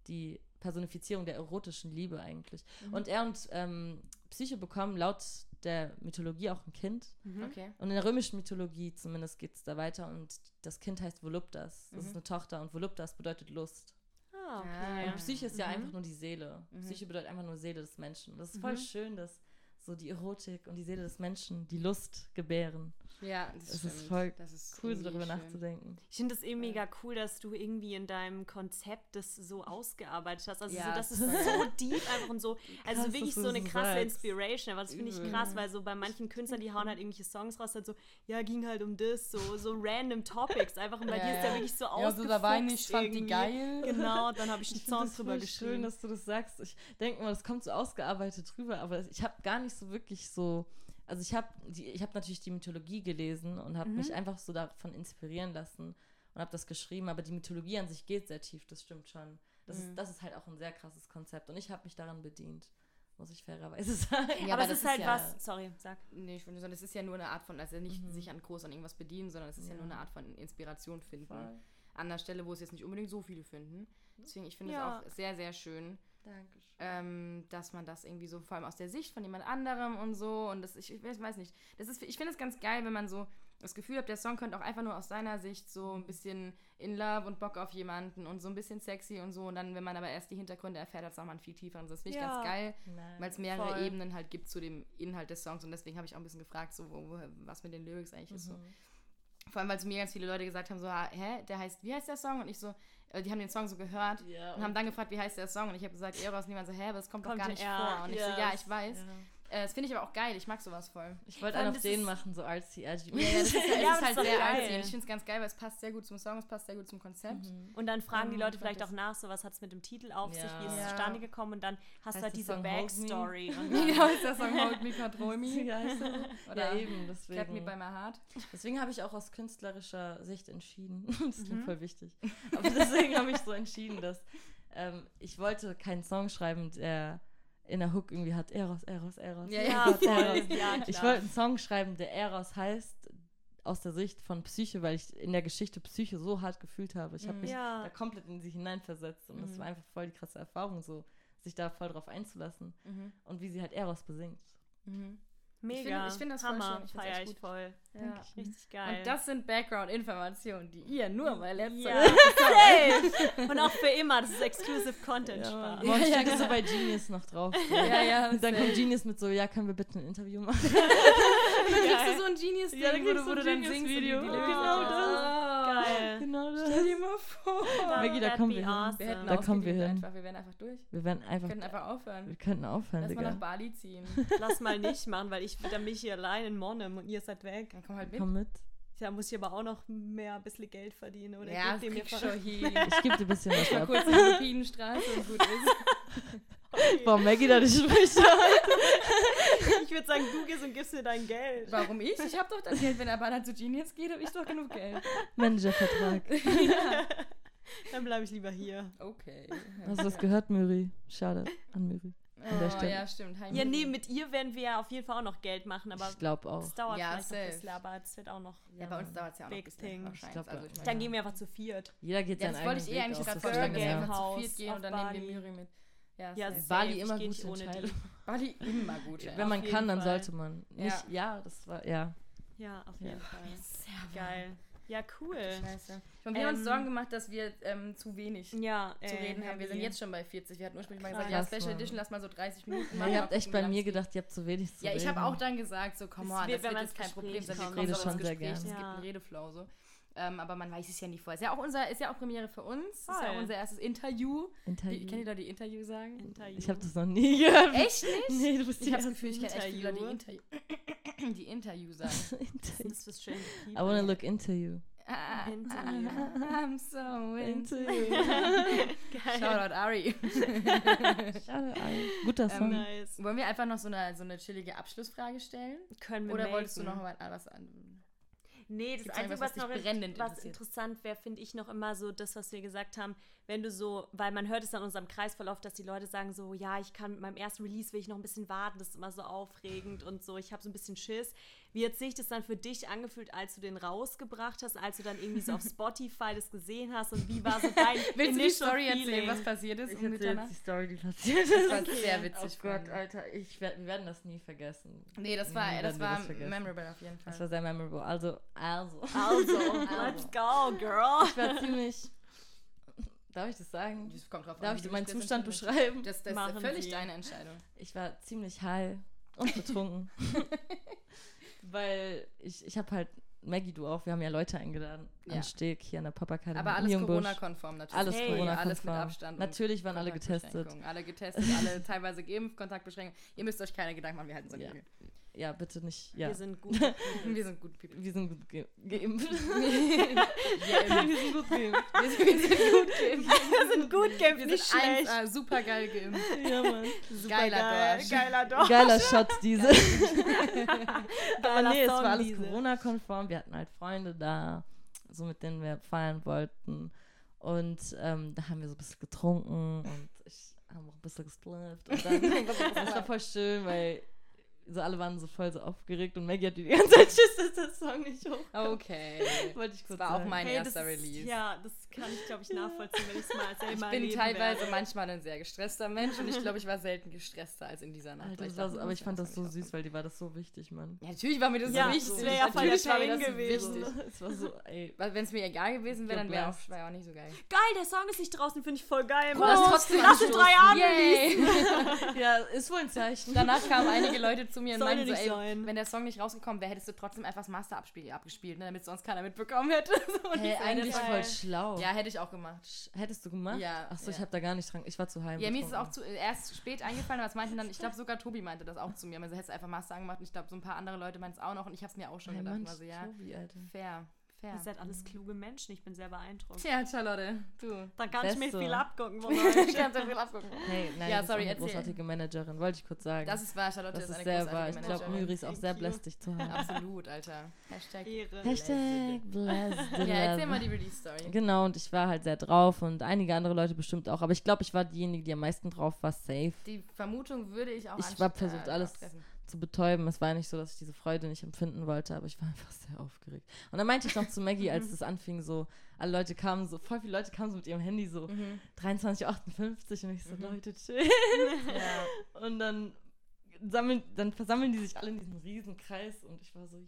die Personifizierung der erotischen Liebe eigentlich. Mhm. Und er und ähm, Psyche bekommen laut der Mythologie auch ein Kind. Mhm. Okay. Und in der römischen Mythologie zumindest geht es da weiter und das Kind heißt Voluptas. Das Mhm. ist eine Tochter und Voluptas bedeutet Lust. Ah, Ah, okay. Und Psyche ist ja Mhm. einfach nur die Seele. Mhm. Psyche bedeutet einfach nur Seele des Menschen. Das ist voll Mhm. schön, dass so die Erotik und die Seele des Menschen die Lust gebären. Ja, das stimmt. ist voll das ist Cool, so darüber schön. nachzudenken. Ich finde es eh mega cool, dass du irgendwie in deinem Konzept das so ausgearbeitet hast. Also Ja, so, das ist so [laughs] deep einfach und so, also Krass, wirklich so eine das krasse sagst. Inspiration. Aber das finde ich krass, weil so bei manchen Künstlern, die hauen halt irgendwelche Songs raus, halt so, ja, ging halt um das, so, so [laughs] random Topics einfach. Und bei Ja, dir ist der ja. wirklich so Ja, ausgefuchst so da war ich nicht, fand die geil. Genau, dann habe ich einen Ich Song das drüber geschrieben. schön, dass du das sagst. Ich denke mal, das kommt so ausgearbeitet drüber, aber ich habe gar nicht so wirklich so. Also ich habe ich habe natürlich die Mythologie gelesen und habe Mhm. mich einfach so davon inspirieren lassen und habe das geschrieben. Aber die Mythologie an sich geht sehr tief, das stimmt schon. Das, Mhm. ist, das ist halt auch ein sehr krasses Konzept und ich habe mich daran bedient, muss ich fairerweise [laughs] sagen. Ja, aber, aber es ist halt ist ja- was, sorry, sag. Nee, ich finde, das ist ja nur eine Art von, also nicht Mhm. sich an groß an irgendwas bedienen, sondern es ist ja. Ja. nur eine Art von Inspiration finden. Voll. An der Stelle, wo es jetzt nicht unbedingt so viele finden. Deswegen, ich finde Ja. es auch sehr, sehr schön, Dankeschön. ähm, dass man das irgendwie so, vor allem aus der Sicht von jemand anderem und so. Und das, ich, ich weiß nicht. Das ist, ich finde es ganz geil, wenn man so das Gefühl hat, der Song könnte auch einfach nur aus seiner Sicht so ein bisschen in Love und Bock auf jemanden und so ein bisschen sexy und so. Und dann, wenn man aber erst die Hintergründe erfährt, hat es nochmal viel tiefer. Und das finde ich Ja. ganz geil, weil es mehrere Voll. Ebenen halt gibt zu dem Inhalt des Songs. Und deswegen habe ich auch ein bisschen gefragt, so, wo, wo, was mit den Lyrics eigentlich ist. So. Vor allem, weil zu mir ganz viele Leute gesagt haben, so, hä, der heißt, wie heißt der Song? Und ich so, äh, die haben den Song so gehört Ja, und haben dann gefragt, wie heißt der Song? Und ich habe gesagt, Eros. Und niemand so, hä, aber das kommt, Kommt doch gar nicht ja, vor. Und ich so, ja, ich weiß. ja. Äh, das finde ich aber auch geil. Ich mag sowas voll. Ich wollte einen auf den ist- machen, so artsy, artsy. Ja, ja, das [laughs] ist, ja, Ja, ist das halt ist doch sehr geil. artsy. Und ich finde es ganz geil, weil es passt sehr gut zum Song, es passt sehr gut zum Konzept. Mhm. Und dann fragen die Ähm, Leute ich vielleicht auch nach, so was hat es mit dem Titel auf sich, wie ist es Ja. zustande gekommen und dann hast Heißt du halt diese Song? Backstory. [laughs] Und Wie dann, heißt der Song Hold Me, Control [laughs] Me? Ja, er. Oder ja, eben, Clap Me deswegen. by My Heart. Deswegen habe ich auch aus künstlerischer Sicht entschieden. Das ist Mhm. mir voll wichtig. Aber deswegen habe ich so entschieden, dass ähm, ich wollte keinen Song schreiben, der in der Hook irgendwie hat Eros, Eros, Eros. Ja, ja, ja, voll. Eros. [laughs] Ja, klar. Ich wollte einen Song schreiben, der Eros heißt, aus der Sicht von Psyche, weil ich in der Geschichte Psyche so hart gefühlt habe. Ich habe Mhm. mich Ja. da komplett in sie hineinversetzt und das Mhm. war einfach voll die krasse Erfahrung, so sich da voll drauf einzulassen Mhm. und wie sie halt Eros besingt. Mhm. Mega. ich find das voll Hammer, schön, ich feier echt ich gut. voll. Ja. Richtig geil. Und das sind Background-Informationen, die ihr nur bei letzter ja. [laughs] Und auch für immer, das ist Exclusive Content. Ja, Spaß. morgen Ja, ja, so bei Genius noch drauf. So. [laughs] Ja, ja. Und dann kommt Genius mit so, ja, können wir bitte ein Interview [laughs] machen? dann kriegst du so ein Genius-Ding, Ja, dann wo du, kriegst wo du dann singst und die, die Genius-Video. Lyrics Genau erklärst. Geil. [laughs] genau das. Stell dir mal vor. Maggie, da That'd kommen wir hin. awesome. Wir hätten Da kommen wir hin. Einfach. Wir wären einfach durch. Wir werden Wir einfach, könnten einfach aufhören. wir könnten aufhören, Lass mal nach Digga. Bali ziehen. Lass mal nicht machen, weil ich dann mich hier allein in Monem und ihr seid weg. Dann komm halt mit. Komm mit. Da muss ich aber auch noch mehr ein bisschen Geld verdienen. Oder ja, ihr mir schon hin. Ich gebe dir ein bisschen was ab. kurz in die Lupinenstraße und gut ist. [laughs] Boah, Maggie, da dich spricht. [laughs] Ich würde sagen, du gehst und gibst mir dein Geld. Warum ich? Ich hab doch das Geld. Wenn er Ballard zu Genius geht, hab ich doch genug Geld. Managervertrag. [laughs] Dann bleibe ich lieber hier. Okay. Hast du das gehört, Möri? Schade an Möri. An der Oh, Stelle. ja, stimmt. Hi, Ja, nee, mit ihr werden wir ja auf jeden Fall auch noch Geld machen, aber Ich glaube auch. es dauert Ja, vielleicht noch ein bisschen, aber es wird auch noch. Ja, bei uns dauert es ja auch noch ein Big bisschen thing. wahrscheinlich. Ich glaub, also, ja. ich mein, Dann gehen wir einfach zu viert. Jeder geht Ja, seinen das wollte ich eigenen eh Weg eigentlich gerade vorschlagen, ist dass wir ja- einfach zu viert gehen und dann nehmen Bali. wir Miri mit. Ja, Ja, safe. Bali immer gute ohne Entscheidung. Bali immer gut. Wenn man kann, dann sollte man. Nicht, ja, das war, ja. Ja, auf Ja. jeden Fall. Sehr Geil. Ja, cool. Scheiße. Und wir haben uns Ähm, Sorgen gemacht, dass wir ähm, zu wenig Ja, zu äh, reden haben. Wir sind jetzt schon bei 40. Wir hatten ursprünglich mal Krass, gesagt, ja, Special Mann. Edition, lass mal so 30 Minuten ja machen. ihr mal habt echt bei mir gedacht, ihr habt zu wenig zu Ja, ich reden. habe auch dann gesagt, so, come on, das wird jetzt kein Problem sein. Wir kommen schon sehr Gespräch, gern. es gibt Ja. einen Redeflow so. Ähm, aber man weiß es ja nicht vorher. Ist ja auch, unser, ist ja auch Premiere für uns. Ist ja Voll. auch unser erstes Interview. Interview. kennt ihr da die Interview sagen? Interview. Ich habe das noch nie gehört. Echt nicht? [laughs] Nee, du bist Ich habe das. Gefühl, ich kenne echt viele, die Interview. [clears throat] Die Interview sagen. [laughs] Das ist das schöne I wanna look into you. Ah, Interview. [laughs] I'm so into you. Geil. Shoutout Ari. Schade, Ari. Guter Song. Ähm, Nice. Wollen wir einfach noch so eine, so eine chillige Abschlussfrage stellen? Können wir Oder wolltest du noch mal was an? Nee, das Gibt's Einzige, was, was noch was interessiert? interessant wäre, finde ich noch immer so das, was wir gesagt haben, wenn du so, weil man hört es an unserem Kreisverlauf, dass die Leute sagen so, ja, ich kann mit meinem ersten Release will ich noch ein bisschen warten, das ist immer so aufregend und so, ich habe so ein bisschen Schiss. Wie hat sich das dann für dich angefühlt, als du den rausgebracht hast, als du dann irgendwie so auf [laughs] Spotify das gesehen hast und wie war so dein [laughs] Willst du die Story feeling? erzählen, was passiert ist Ich erzähle jetzt die Story, die passiert [laughs] Das ist. war sehr witzig. Oh Gott. Alter, ich werd, wir werden das nie vergessen. Nee, das war, das war das memorable auf jeden Fall. Das war sehr memorable. Also, also. Also, let's go, girl. Ich war ziemlich. Darf ich das sagen? Das kommt drauf an, Darf wie ich meinen Zustand beschreiben? Das, das ist völlig Sie. deine Entscheidung. Ich war ziemlich high und betrunken. [laughs] weil ich, ich habe halt, Maggie, du auch, wir haben ja Leute eingeladen Ja. an Steg hier an der Papa-Akademie. Aber alles. Corona-konform natürlich. Alles Hey, Corona-konform. Alles mit Abstand. Natürlich waren alle getestet. Alle getestet, alle [laughs] teilweise geimpft, Kontaktbeschränkungen. Ihr müsst euch keine Gedanken machen, wir halten so Ja. Regel. Ja, bitte nicht. Ja. Wir sind gut. [laughs] Wir sind gut people. Wir sind gut ge geimpft. Ja, [laughs] wir sind gut geimpft. wir, sind, wir sind gut geimpft. Wir sind gut geimpft, Wir nicht sind schlecht. 1A, super geil geimpft. Ja, Mann. Geiler Geil, Dorsch. Geiler Dorsch. Geiler Shot, diese. Aber Geiler [laughs] nee, es war alles. Corona-konform. Wir hatten halt Freunde da, so mit denen wir feiern wollten. Und ähm, da haben wir so ein bisschen getrunken und ich habe auch ein bisschen gesplifft. Und dann, das war voll schön, weil so alle waren so voll so aufgeregt und Maggie hat die ganze Zeit Schiss, dass der Song nicht hoch. Okay. [laughs] Wollte ich Das kurz war auch sagen. mein Hey, das erster ist, Release. Ja, das kann ich, glaube ich, nachvollziehen, wenn ich es mal selber Ich bin teilweise werde. manchmal ein sehr gestresster Mensch und ich glaube, ich war selten gestresster als in dieser Nacht. Alter, das ich war dachte, so, aber ich fand das so süß, weil die war das so wichtig, Mann. Ja, natürlich war mir das Ja, so wichtig. das wäre ja voll natürlich der war mir Pain das gewesen. wichtig. [laughs] Es war so, ey. Wenn es mir egal gewesen wäre, dann wäre auch, Geblasst. wär auch nicht so geil. Geil, der Song ist nicht draußen, finde ich voll geil. Mann. trotzdem Lass in drei Jahren Yay. [laughs] Ja, ist wohl ein Zeichen. Danach kamen einige Leute zu mir und meinten so, ey, sein. wenn der Song nicht rausgekommen wäre, hättest du trotzdem einfach das Master abgespielt, ne, damit sonst keiner mitbekommen hätte. [laughs] So, Hey, ich eigentlich voll schlau. Ja, hätte ich auch gemacht. Hättest du gemacht? Ja, Achso, ich ja. habe da gar nicht dran. Ich war zu heim. Ja, mir ist es auch zu, erst spät eingefallen, aber es meinten dann, ich glaube sogar Tobi meinte das auch zu mir. Also hättest du einfach Master angemacht und ich glaube so ein paar andere Leute meinten es auch noch und ich habe es mir auch schon Hey, gedacht. Mann, Also ja, Tobi, Alter. fair, fair. Ihr seid alles kluge Menschen, ich bin sehr beeindruckt. Tja, Charlotte, du. Dann kann ich mir Beste. viel abgucken von [laughs] Ich kann sehr viel abgucken. Hey, nein, Ja, sorry, eine erzähl. großartige Managerin, wollte ich kurz sagen. Das ist wahr, Charlotte das ist ist eine sehr wahr. großartige Ich glaube. Myri ist auch sehr dich zu haben. [laughs] Absolut, Alter. Hashtag. Ehre. Hashtag blessed. Ja, erzähl mal die Release-Story. Genau, und ich war halt sehr drauf und einige andere Leute bestimmt auch. Aber ich glaube, ich war diejenige, die am meisten drauf war, safe Die Vermutung würde ich auch Ich war versucht, äh, alles- abtreffen. Zu betäuben. Es war nicht so, dass ich diese Freude nicht empfinden wollte, aber ich war [laughs] einfach sehr aufgeregt. Und dann meinte ich noch zu Maggie, als das anfing, so, alle Leute kamen so, voll viele Leute kamen so mit ihrem Handy so, Mhm. 23.58 und ich so, Mhm. Leute, chill. [laughs] Ja. Und dann sammeln, dann versammeln die sich alle in diesem riesen Kreis und ich war so, ja,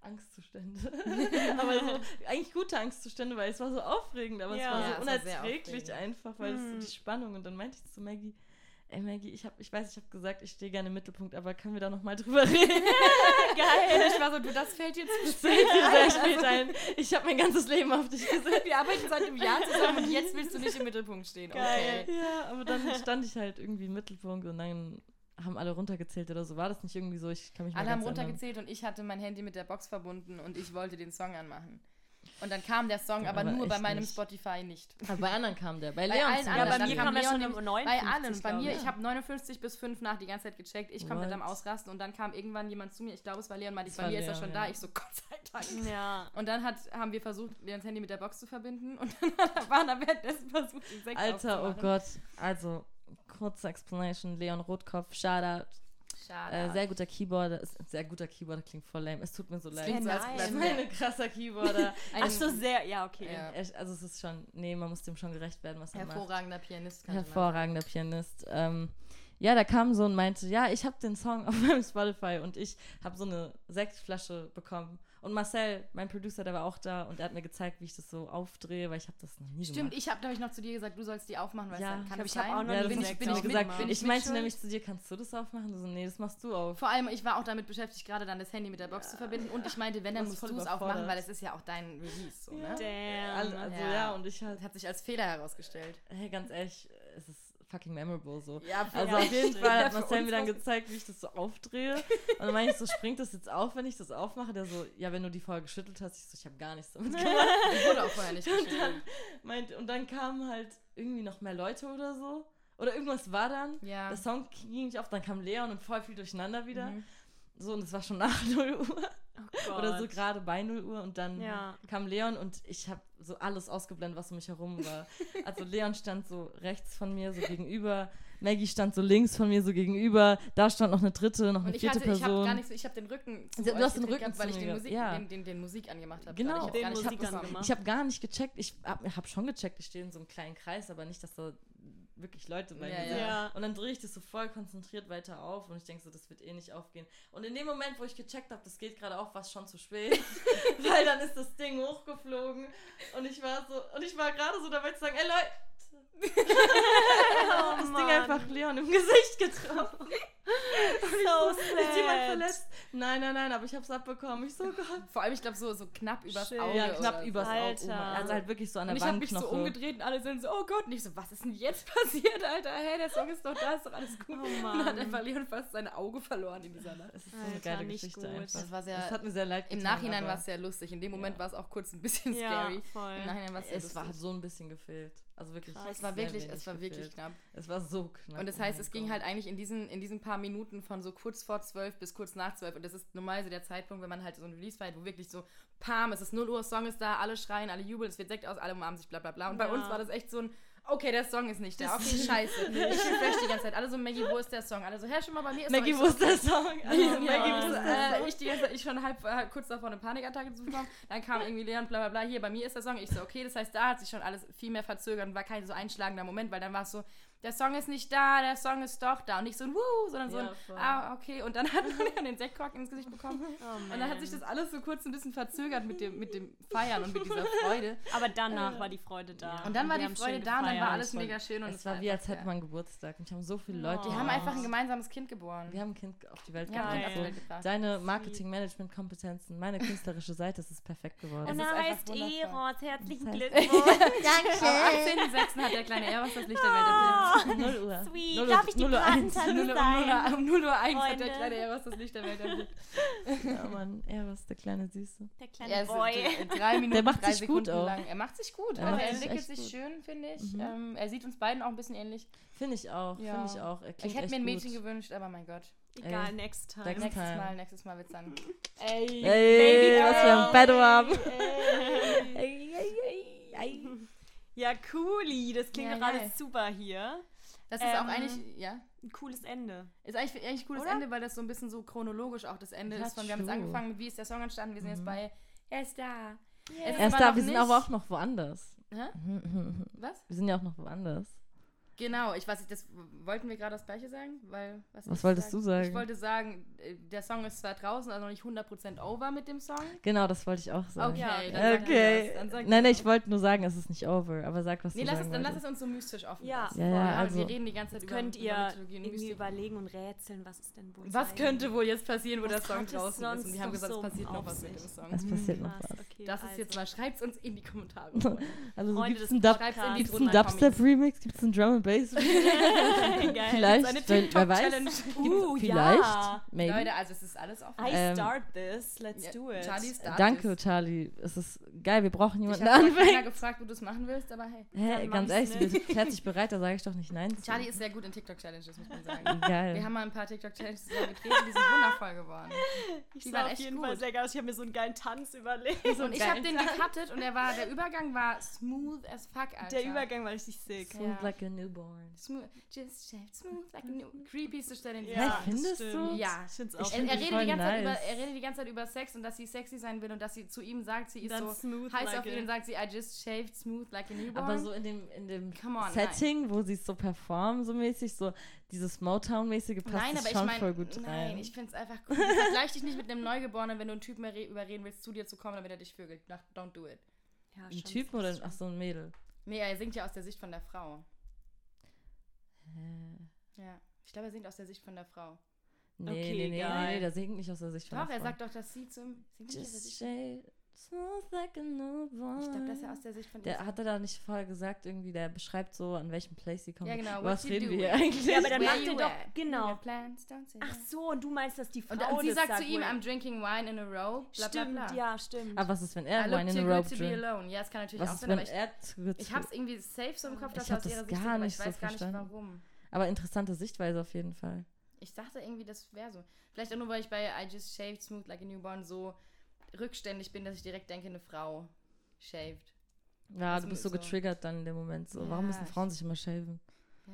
Angstzustände. [laughs] aber so, eigentlich gute Angstzustände, weil es war so aufregend, aber Ja. es war so es war unerträglich aufregend. einfach, weil es Mhm. so die Spannung und dann meinte ich zu Maggie, ey Maggie, ich, hab, ich weiß, ich habe gesagt, ich stehe gerne im Mittelpunkt, aber können wir da nochmal drüber [laughs] reden? [laughs] Geil. Ich war so, du, das fällt jetzt sehr spät ein. Ich habe mein ganzes Leben auf dich gesetzt. Wir arbeiten seit einem Jahr zusammen und jetzt willst du nicht im Mittelpunkt stehen. Geil. Okay. Ja, aber dann stand ich halt irgendwie im Mittelpunkt und dann haben alle runtergezählt oder so. War das nicht irgendwie so? Ich kann mich Alle haben ganz erinnern. runtergezählt und ich hatte mein Handy mit der Box verbunden und ich wollte den Song anmachen. Und dann kam der Song, Ja, aber, aber nur bei meinem nicht. Spotify nicht. Aber bei anderen kam der. Bei Bei Leon allen zum Ja, anderen. bei mir kam der schon im im- 59. Bei allen. Bei mir, ich. ich habe 59 bis 5 nach die ganze Zeit gecheckt. Ich komplett What? am Ausrasten und dann kam irgendwann jemand zu mir. Ich glaube, es war Leon, meinte bei mir ist er schon ja. da. Ich so, Gott sei Dank. Ja. Und dann hat, haben wir versucht, Leons Handy mit der Box zu verbinden und dann waren er währenddessen versucht, den Sekt Alter, oh. Gott. Also, kurze Explanation. Leon Rotkopf, Shoutout. Schade. Äh, sehr guter Keyboarder. Ist sehr guter Keyboarder, klingt voll lame. Es tut mir so leid. klingt so, als nein. Das ist wäre mein krasser Keyboarder. [laughs] Ach so, sehr, ja, okay. Ja. Also es ist schon, nee, man muss dem schon gerecht werden, was er macht. hervorragender Pianist. könnte man Hervorragender Pianist. Ähm, ja, der kam so und meinte, ja, ich habe den Song auf [laughs] meinem Spotify und ich habe so eine Sektflasche bekommen. Und Marcel, mein Producer, der war auch da und er hat mir gezeigt, wie ich das so aufdrehe, weil ich habe das noch nie Stimmt, gemacht. ich habe nämlich noch zu dir gesagt, du sollst die aufmachen, weil Ja, es kann ich es hab sein. auch noch Ja, bin ich, ich, bin ich ich, gesagt. bin ich mit meinte nämlich zu dir, kannst du das aufmachen? Du so, nee, das machst du auf. Vor allem, ich war auch damit beschäftigt, gerade dann das Handy mit der Box zu verbinden. Und ich meinte, wenn, dann musst du es aufmachen, weil es ist ja auch dein Release. So, ne? Damn. Also, also Ja. ja. und ich halt, Das hat sich als Fehler herausgestellt. hey, ganz ehrlich, es ist fucking memorable so. Ja, Also auf jeden. [laughs] Fall hat Marcel mir dann gezeigt, wie ich das so aufdrehe. Und dann meine ich so, springt das jetzt auf, wenn ich das aufmache? Der so, ja, wenn du die vorher geschüttelt hast. Ich so, ich habe gar nichts damit [laughs] gemacht. Die wurde auch vorher nicht geschüttelt. Meint, und dann kamen halt irgendwie noch mehr Leute oder so. Oder irgendwas war dann. Ja. Der Song ging nicht auf, dann kam Leon und voll viel durcheinander wieder. Mhm. So, und es war schon nach [laughs] 0 Uhr. Oh Oder so gerade bei 0 Uhr. Und dann Ja. kam Leon und ich habe so alles ausgeblendet, was um mich herum war. [laughs] Also Leon stand so rechts von mir, so gegenüber. Maggie stand so links von mir, so gegenüber. Da stand noch eine dritte, noch eine vierte hatte, ich habe Person. gar nicht so, ich habe den Rücken zu Du hast den Rücken gehabt, weil ich den Musik, ja. den, den, den Musik angemacht habe. Genau. Ich habe gar. Ich habe gar nicht gecheckt. Ich habe hab schon gecheckt, ich stehe in so einem kleinen Kreis, aber nicht, dass da wirklich Leute bei Ja, mir ja. Und dann drehe ich das so voll konzentriert weiter auf und ich denke so, das wird eh nicht aufgehen. Und in dem Moment, wo ich gecheckt habe, das geht gerade auf, war es schon zu spät. [laughs] Weil dann ist das Ding hochgeflogen und ich war so, und ich war gerade so dabei zu sagen, ey Leute, [laughs] Oh, [laughs] das Ding Mann. einfach Leon im Gesicht getroffen. [laughs] So Ist jemand sad. verletzt? Nein, Nein, nein, nein, aber ich hab's abbekommen. Ich so, oh [laughs] Gott. Vor allem, ich glaube, so, so knapp übers Shit. Auge. Ja, knapp oder übers so. Auge. Alter. Also halt wirklich so an Und der ich habe mich so umgedreht und alle sind so, oh Gott. Und ich so, was ist denn jetzt passiert, Alter? Hey, der Song ist doch da, ist doch alles gut. Oh und dann hat Mann. einfach Leon fast sein Auge verloren in dieser Nacht. Es ist so eine Alter, geile nicht Geschichte gut. einfach. Das war sehr, Das hat mir sehr leid im getan, Nachhinein aber war es sehr lustig. In dem Moment Ja. war es auch kurz ein bisschen Ja, scary. voll. Im Nachhinein war es sehr Es war lustig. so ein bisschen gefehlt. Also wirklich. Krass. Es war wirklich, es war wirklich knapp. Es war so knapp. Und das oh heißt, mein es ging Gott. halt eigentlich in diesen, in diesen paar Minuten von so kurz vor zwölf bis kurz nach zwölf. Und das ist normalerweise der Zeitpunkt, wenn man halt so ein Release feiert, wo wirklich so, pam, es ist 0 Uhr, Song ist da, alle schreien, alle jubeln, es wird Sekt aus, alle umarmen sich, bla bla bla. Und bei Ja. uns war das echt so ein, okay, der Song ist nicht da, okay, [laughs] scheiße. Ich refresh die ganze Zeit. Alle so, Maggie, wo ist der Song? Alle so, hä, schon mal bei mir ist Maggie, doch wo ist der Song? [laughs] Also, ja, Maggie, wo ist der äh, Song? ich die ganze Zeit, ich schon halb, halb kurz davor eine Panikattacke zu bekommen. Dann kam irgendwie Leon, bla bla bla, hier, bei mir ist der Song. Ich so, okay, das heißt, da hat sich schon alles viel mehr verzögert und war kein so einschlagender Moment, weil dann war es so, der Song ist nicht da, der Song ist doch da. Und nicht so ein Wuh, sondern so ein, Ja, ah, okay. Und dann hat Leon [laughs] den Sektkorken ins Gesicht bekommen. [laughs] Oh, Und dann hat sich das alles so kurz ein bisschen verzögert mit dem, mit dem Feiern und mit dieser Freude. [laughs] Aber danach war die Freude da. Und dann war wir die Freude da und dann war alles mega schön. Und Es war wie, als hätte man Geburtstag. Und ich haben so viele Leute. Wir haben Oh. einfach ein gemeinsames Kind geboren. Wir haben ein Kind auf die Welt gebracht. die So, Welt gebracht. deine Marketing-Management-Kompetenzen, meine künstlerische Seite, es ist perfekt geworden. Es Und er heißt. Eros. Herzlichen Das heißt- Glückwunsch. Am 18.06. hat der kleine Eros das Licht der Welt erblickt. 0 Uhr. [laughs] Sweet. 0 Uhr- Darf ich die 0 Uhr eins. Patentante 0 Uhr, sein? um 0 Uhr 1 hat der kleine Eros das Licht der Welt erblickt. [laughs] Ja, Mann, er ist der kleine Süße. Der kleine Er ist Boy. drei [laughs] Minuten, Der macht drei sich gut Sekunden auch. lang. Er macht sich gut. Er also er sich entwickelt sich gut. schön, finde ich. Mhm. Ähm, er sieht uns beiden auch ein bisschen ähnlich. Finde ich auch, Ja. finde ich auch. Er Ich hätte mir ein Mädchen gut. gewünscht, aber mein Gott. Egal, Ey. next time. Next Nächstes time. Mal, nächstes Mal wird's dann. Ey, Ey, was für ein Bett haben. Ja, cooli. Das klingt Ja, doch alles super hier. Das ist auch Ähm, eigentlich, ja, Ein cooles Ende. ist eigentlich, eigentlich ein cooles Oder? Ende, weil das so ein bisschen so chronologisch auch das Ende Ja, ist. Von, wir haben jetzt angefangen mit, wie ist der Song entstanden, wir sind jetzt bei, er ist da. Ist Er ist da, wir sind nicht- aber auch noch woanders. Hä? [laughs] Was? Wir sind ja auch noch woanders. Genau, ich weiß nicht, das wollten wir gerade das gleiche sagen, weil was, Was ich wolltest du Ich sagen? wollte sagen, äh, der Song ist zwar draußen, also noch nicht 100% over mit dem Song. Genau, das wollte ich auch sagen. Okay, Ja, dann sag du Okay. das, dann sag Nein, du nein, ich wollte nur sagen, es ist nicht over, aber sag, was Nee, du lass es, sagen dann lass es uns so mystisch offen Ja. lassen. Ja, ja, wir, also- wir reden die ganze Zeit über, könnt über ihr Mythologie und irgendwie überlegen und rätseln, was es denn wohl Was sein könnte wohl jetzt passieren, wo Was der Song es draußen ist? Und die haben gesagt, so es passiert noch was mit dem? Song. Es passiert noch was. okay, Das ist also. jetzt mal, schreibt es uns in die Kommentare. [laughs] Also gibt es einen, Dub Schreibt's in die gibt's einen drunter Kommis. Dubstep-Remix? Gibt es einen Drum and Bass? [laughs] Geil. Vielleicht, Eine wer weiß. Uh, Vielleicht, ja. maybe. Leute, also es ist alles offen. I Ähm, start this. Let's Ja, do it. Charlie start Danke, this. Charlie. Es ist geil, wir brauchen Ich jemanden, habe keiner anfängt. gefragt, wo du es machen willst, aber hey. Hä, ganz ehrlich, nicht. erklärt sich bereit, da sage ich doch nicht nein. Charlie ist sehr gut in TikTok-Challenges, muss man sagen. Geil. Wir haben mal ein paar TikTok-Challenges und die sind wundervoll geworden. Ich Die sah waren auf echt jeden gut. Fall sehr geil aus. Ich habe mir so einen geilen Tanz überlegt. Und ich habe den gecuttet und der, war, der Übergang war smooth as fuck, Alter. Der Übergang war richtig sick. Ja. Smooth like a newborn. Smooth, just shaved, smooth like a new... [laughs] Creepyste Stelle in Ja, findest du? Ja. Ich find's Ich auch Er, er, redet die ganze Zeit über, nice. er redet die ganze Zeit über Sex und dass sie sexy sein will und dass sie zu ihm sagt, sie ist Dann so smooth heiß like auf ihn und sagt sie, I just shaved smooth like a newborn. Aber so in dem, in dem Come on, Setting, wo sie es so performen, so mäßig, so dieses Motown-mäßige passt Nein, aber ich schon meine, voll gut nein, rein. ich finde es einfach cool. Vergleich dich nicht mit einem Neugeborenen, wenn du einen Typen re- überreden willst, zu dir zu kommen, damit er dich vögelt. Don't do it. Ja, ein Typen oder ach so ein Mädel? Nee, er singt ja aus der Sicht von der Frau. Hä? Ja. Ich glaube, er singt aus der Sicht von der Frau. Nee, Okay, nee, nee, nee, der singt nicht aus der Sicht von Doch, der er Frau. sagt doch, dass sie zum. Singt nicht aus der Sicht smooth like a newborn. Ich glaube, dass er aus der Sicht von Der hat er da nicht vorher gesagt, irgendwie, der beschreibt so, an welchem Place sie kommen. Ja, genau, Was reden wir hier eigentlich? Ja, aber dann macht er doch. Genau. Plans, Ach so, und du meinst, dass die Frau Und, und sie das sagt zu ihm. I'm drinking wine in a row, bla bla Stimmt, bla. ja, stimmt. aber was ist, wenn er I Wine in a be drinkt? alone. Ja, es kann natürlich Was auch ist, sein, aber ich, ich hab's irgendwie safe so im Kopf, dass er aus das ihrer Sicht gar ist, nicht ich so weiß gar nicht warum. Aber interessante Sichtweise auf jeden Fall. Ich dachte irgendwie, das wäre so. Vielleicht auch nur, weil ich bei I just shaved smooth like a newborn so rückständig bin, dass ich direkt denke, eine Frau shaved. Ja, Also du bist so so- getriggert dann in dem Moment. So, warum Ja, müssen Frauen sich immer shaven? Ja.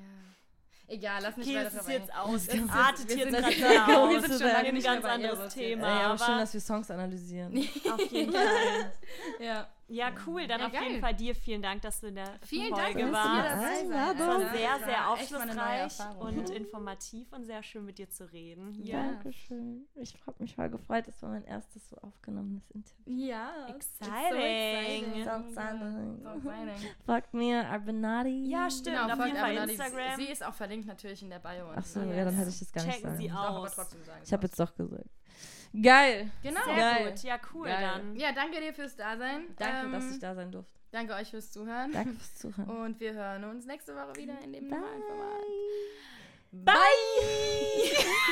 Egal, lass nicht okay, weiter das ist jetzt aus. [laughs] Das artet wir jetzt sind gerade sehr [laughs] wir aus. sind schon lange ein ganz anderes. Thema. Ey, aber aber schön, dass wir Songs analysieren. [laughs] auf jeden Fall. Ja. Ja, cool. Dann Ja, auf jeden geil. Fall dir vielen Dank, dass du in der Vielen Dank, Folge dass du hier warst. seid. Es war sehr, sehr aufschlussreich und informativ und sehr schön mit dir zu reden. Ja. Dankeschön. Ich habe mich voll gefreut. Das war mein erstes so aufgenommenes Interview. Ja. Exciting. Sign Don't sign it. Fuck me, Arbinati. Ja, stimmt. Genau, auf folgt jeden Fall. Instagram. Sie ist auch verlinkt natürlich in der Bio. Ach so, ja, dann hätte ich das gar nicht Checken sagen. Sie Doch, aber aus. trotzdem sagen. Ich habe jetzt doch gesagt. Geil. Genau. Sehr Geil. gut. Ja, cool Geil. dann. Ja, danke dir fürs Dasein. Danke, Ähm, dass ich da sein durfte. Danke euch fürs Zuhören. Danke fürs Zuhören. Und wir hören uns nächste Woche wieder in dem Bye. normalen Format. Bye. [laughs]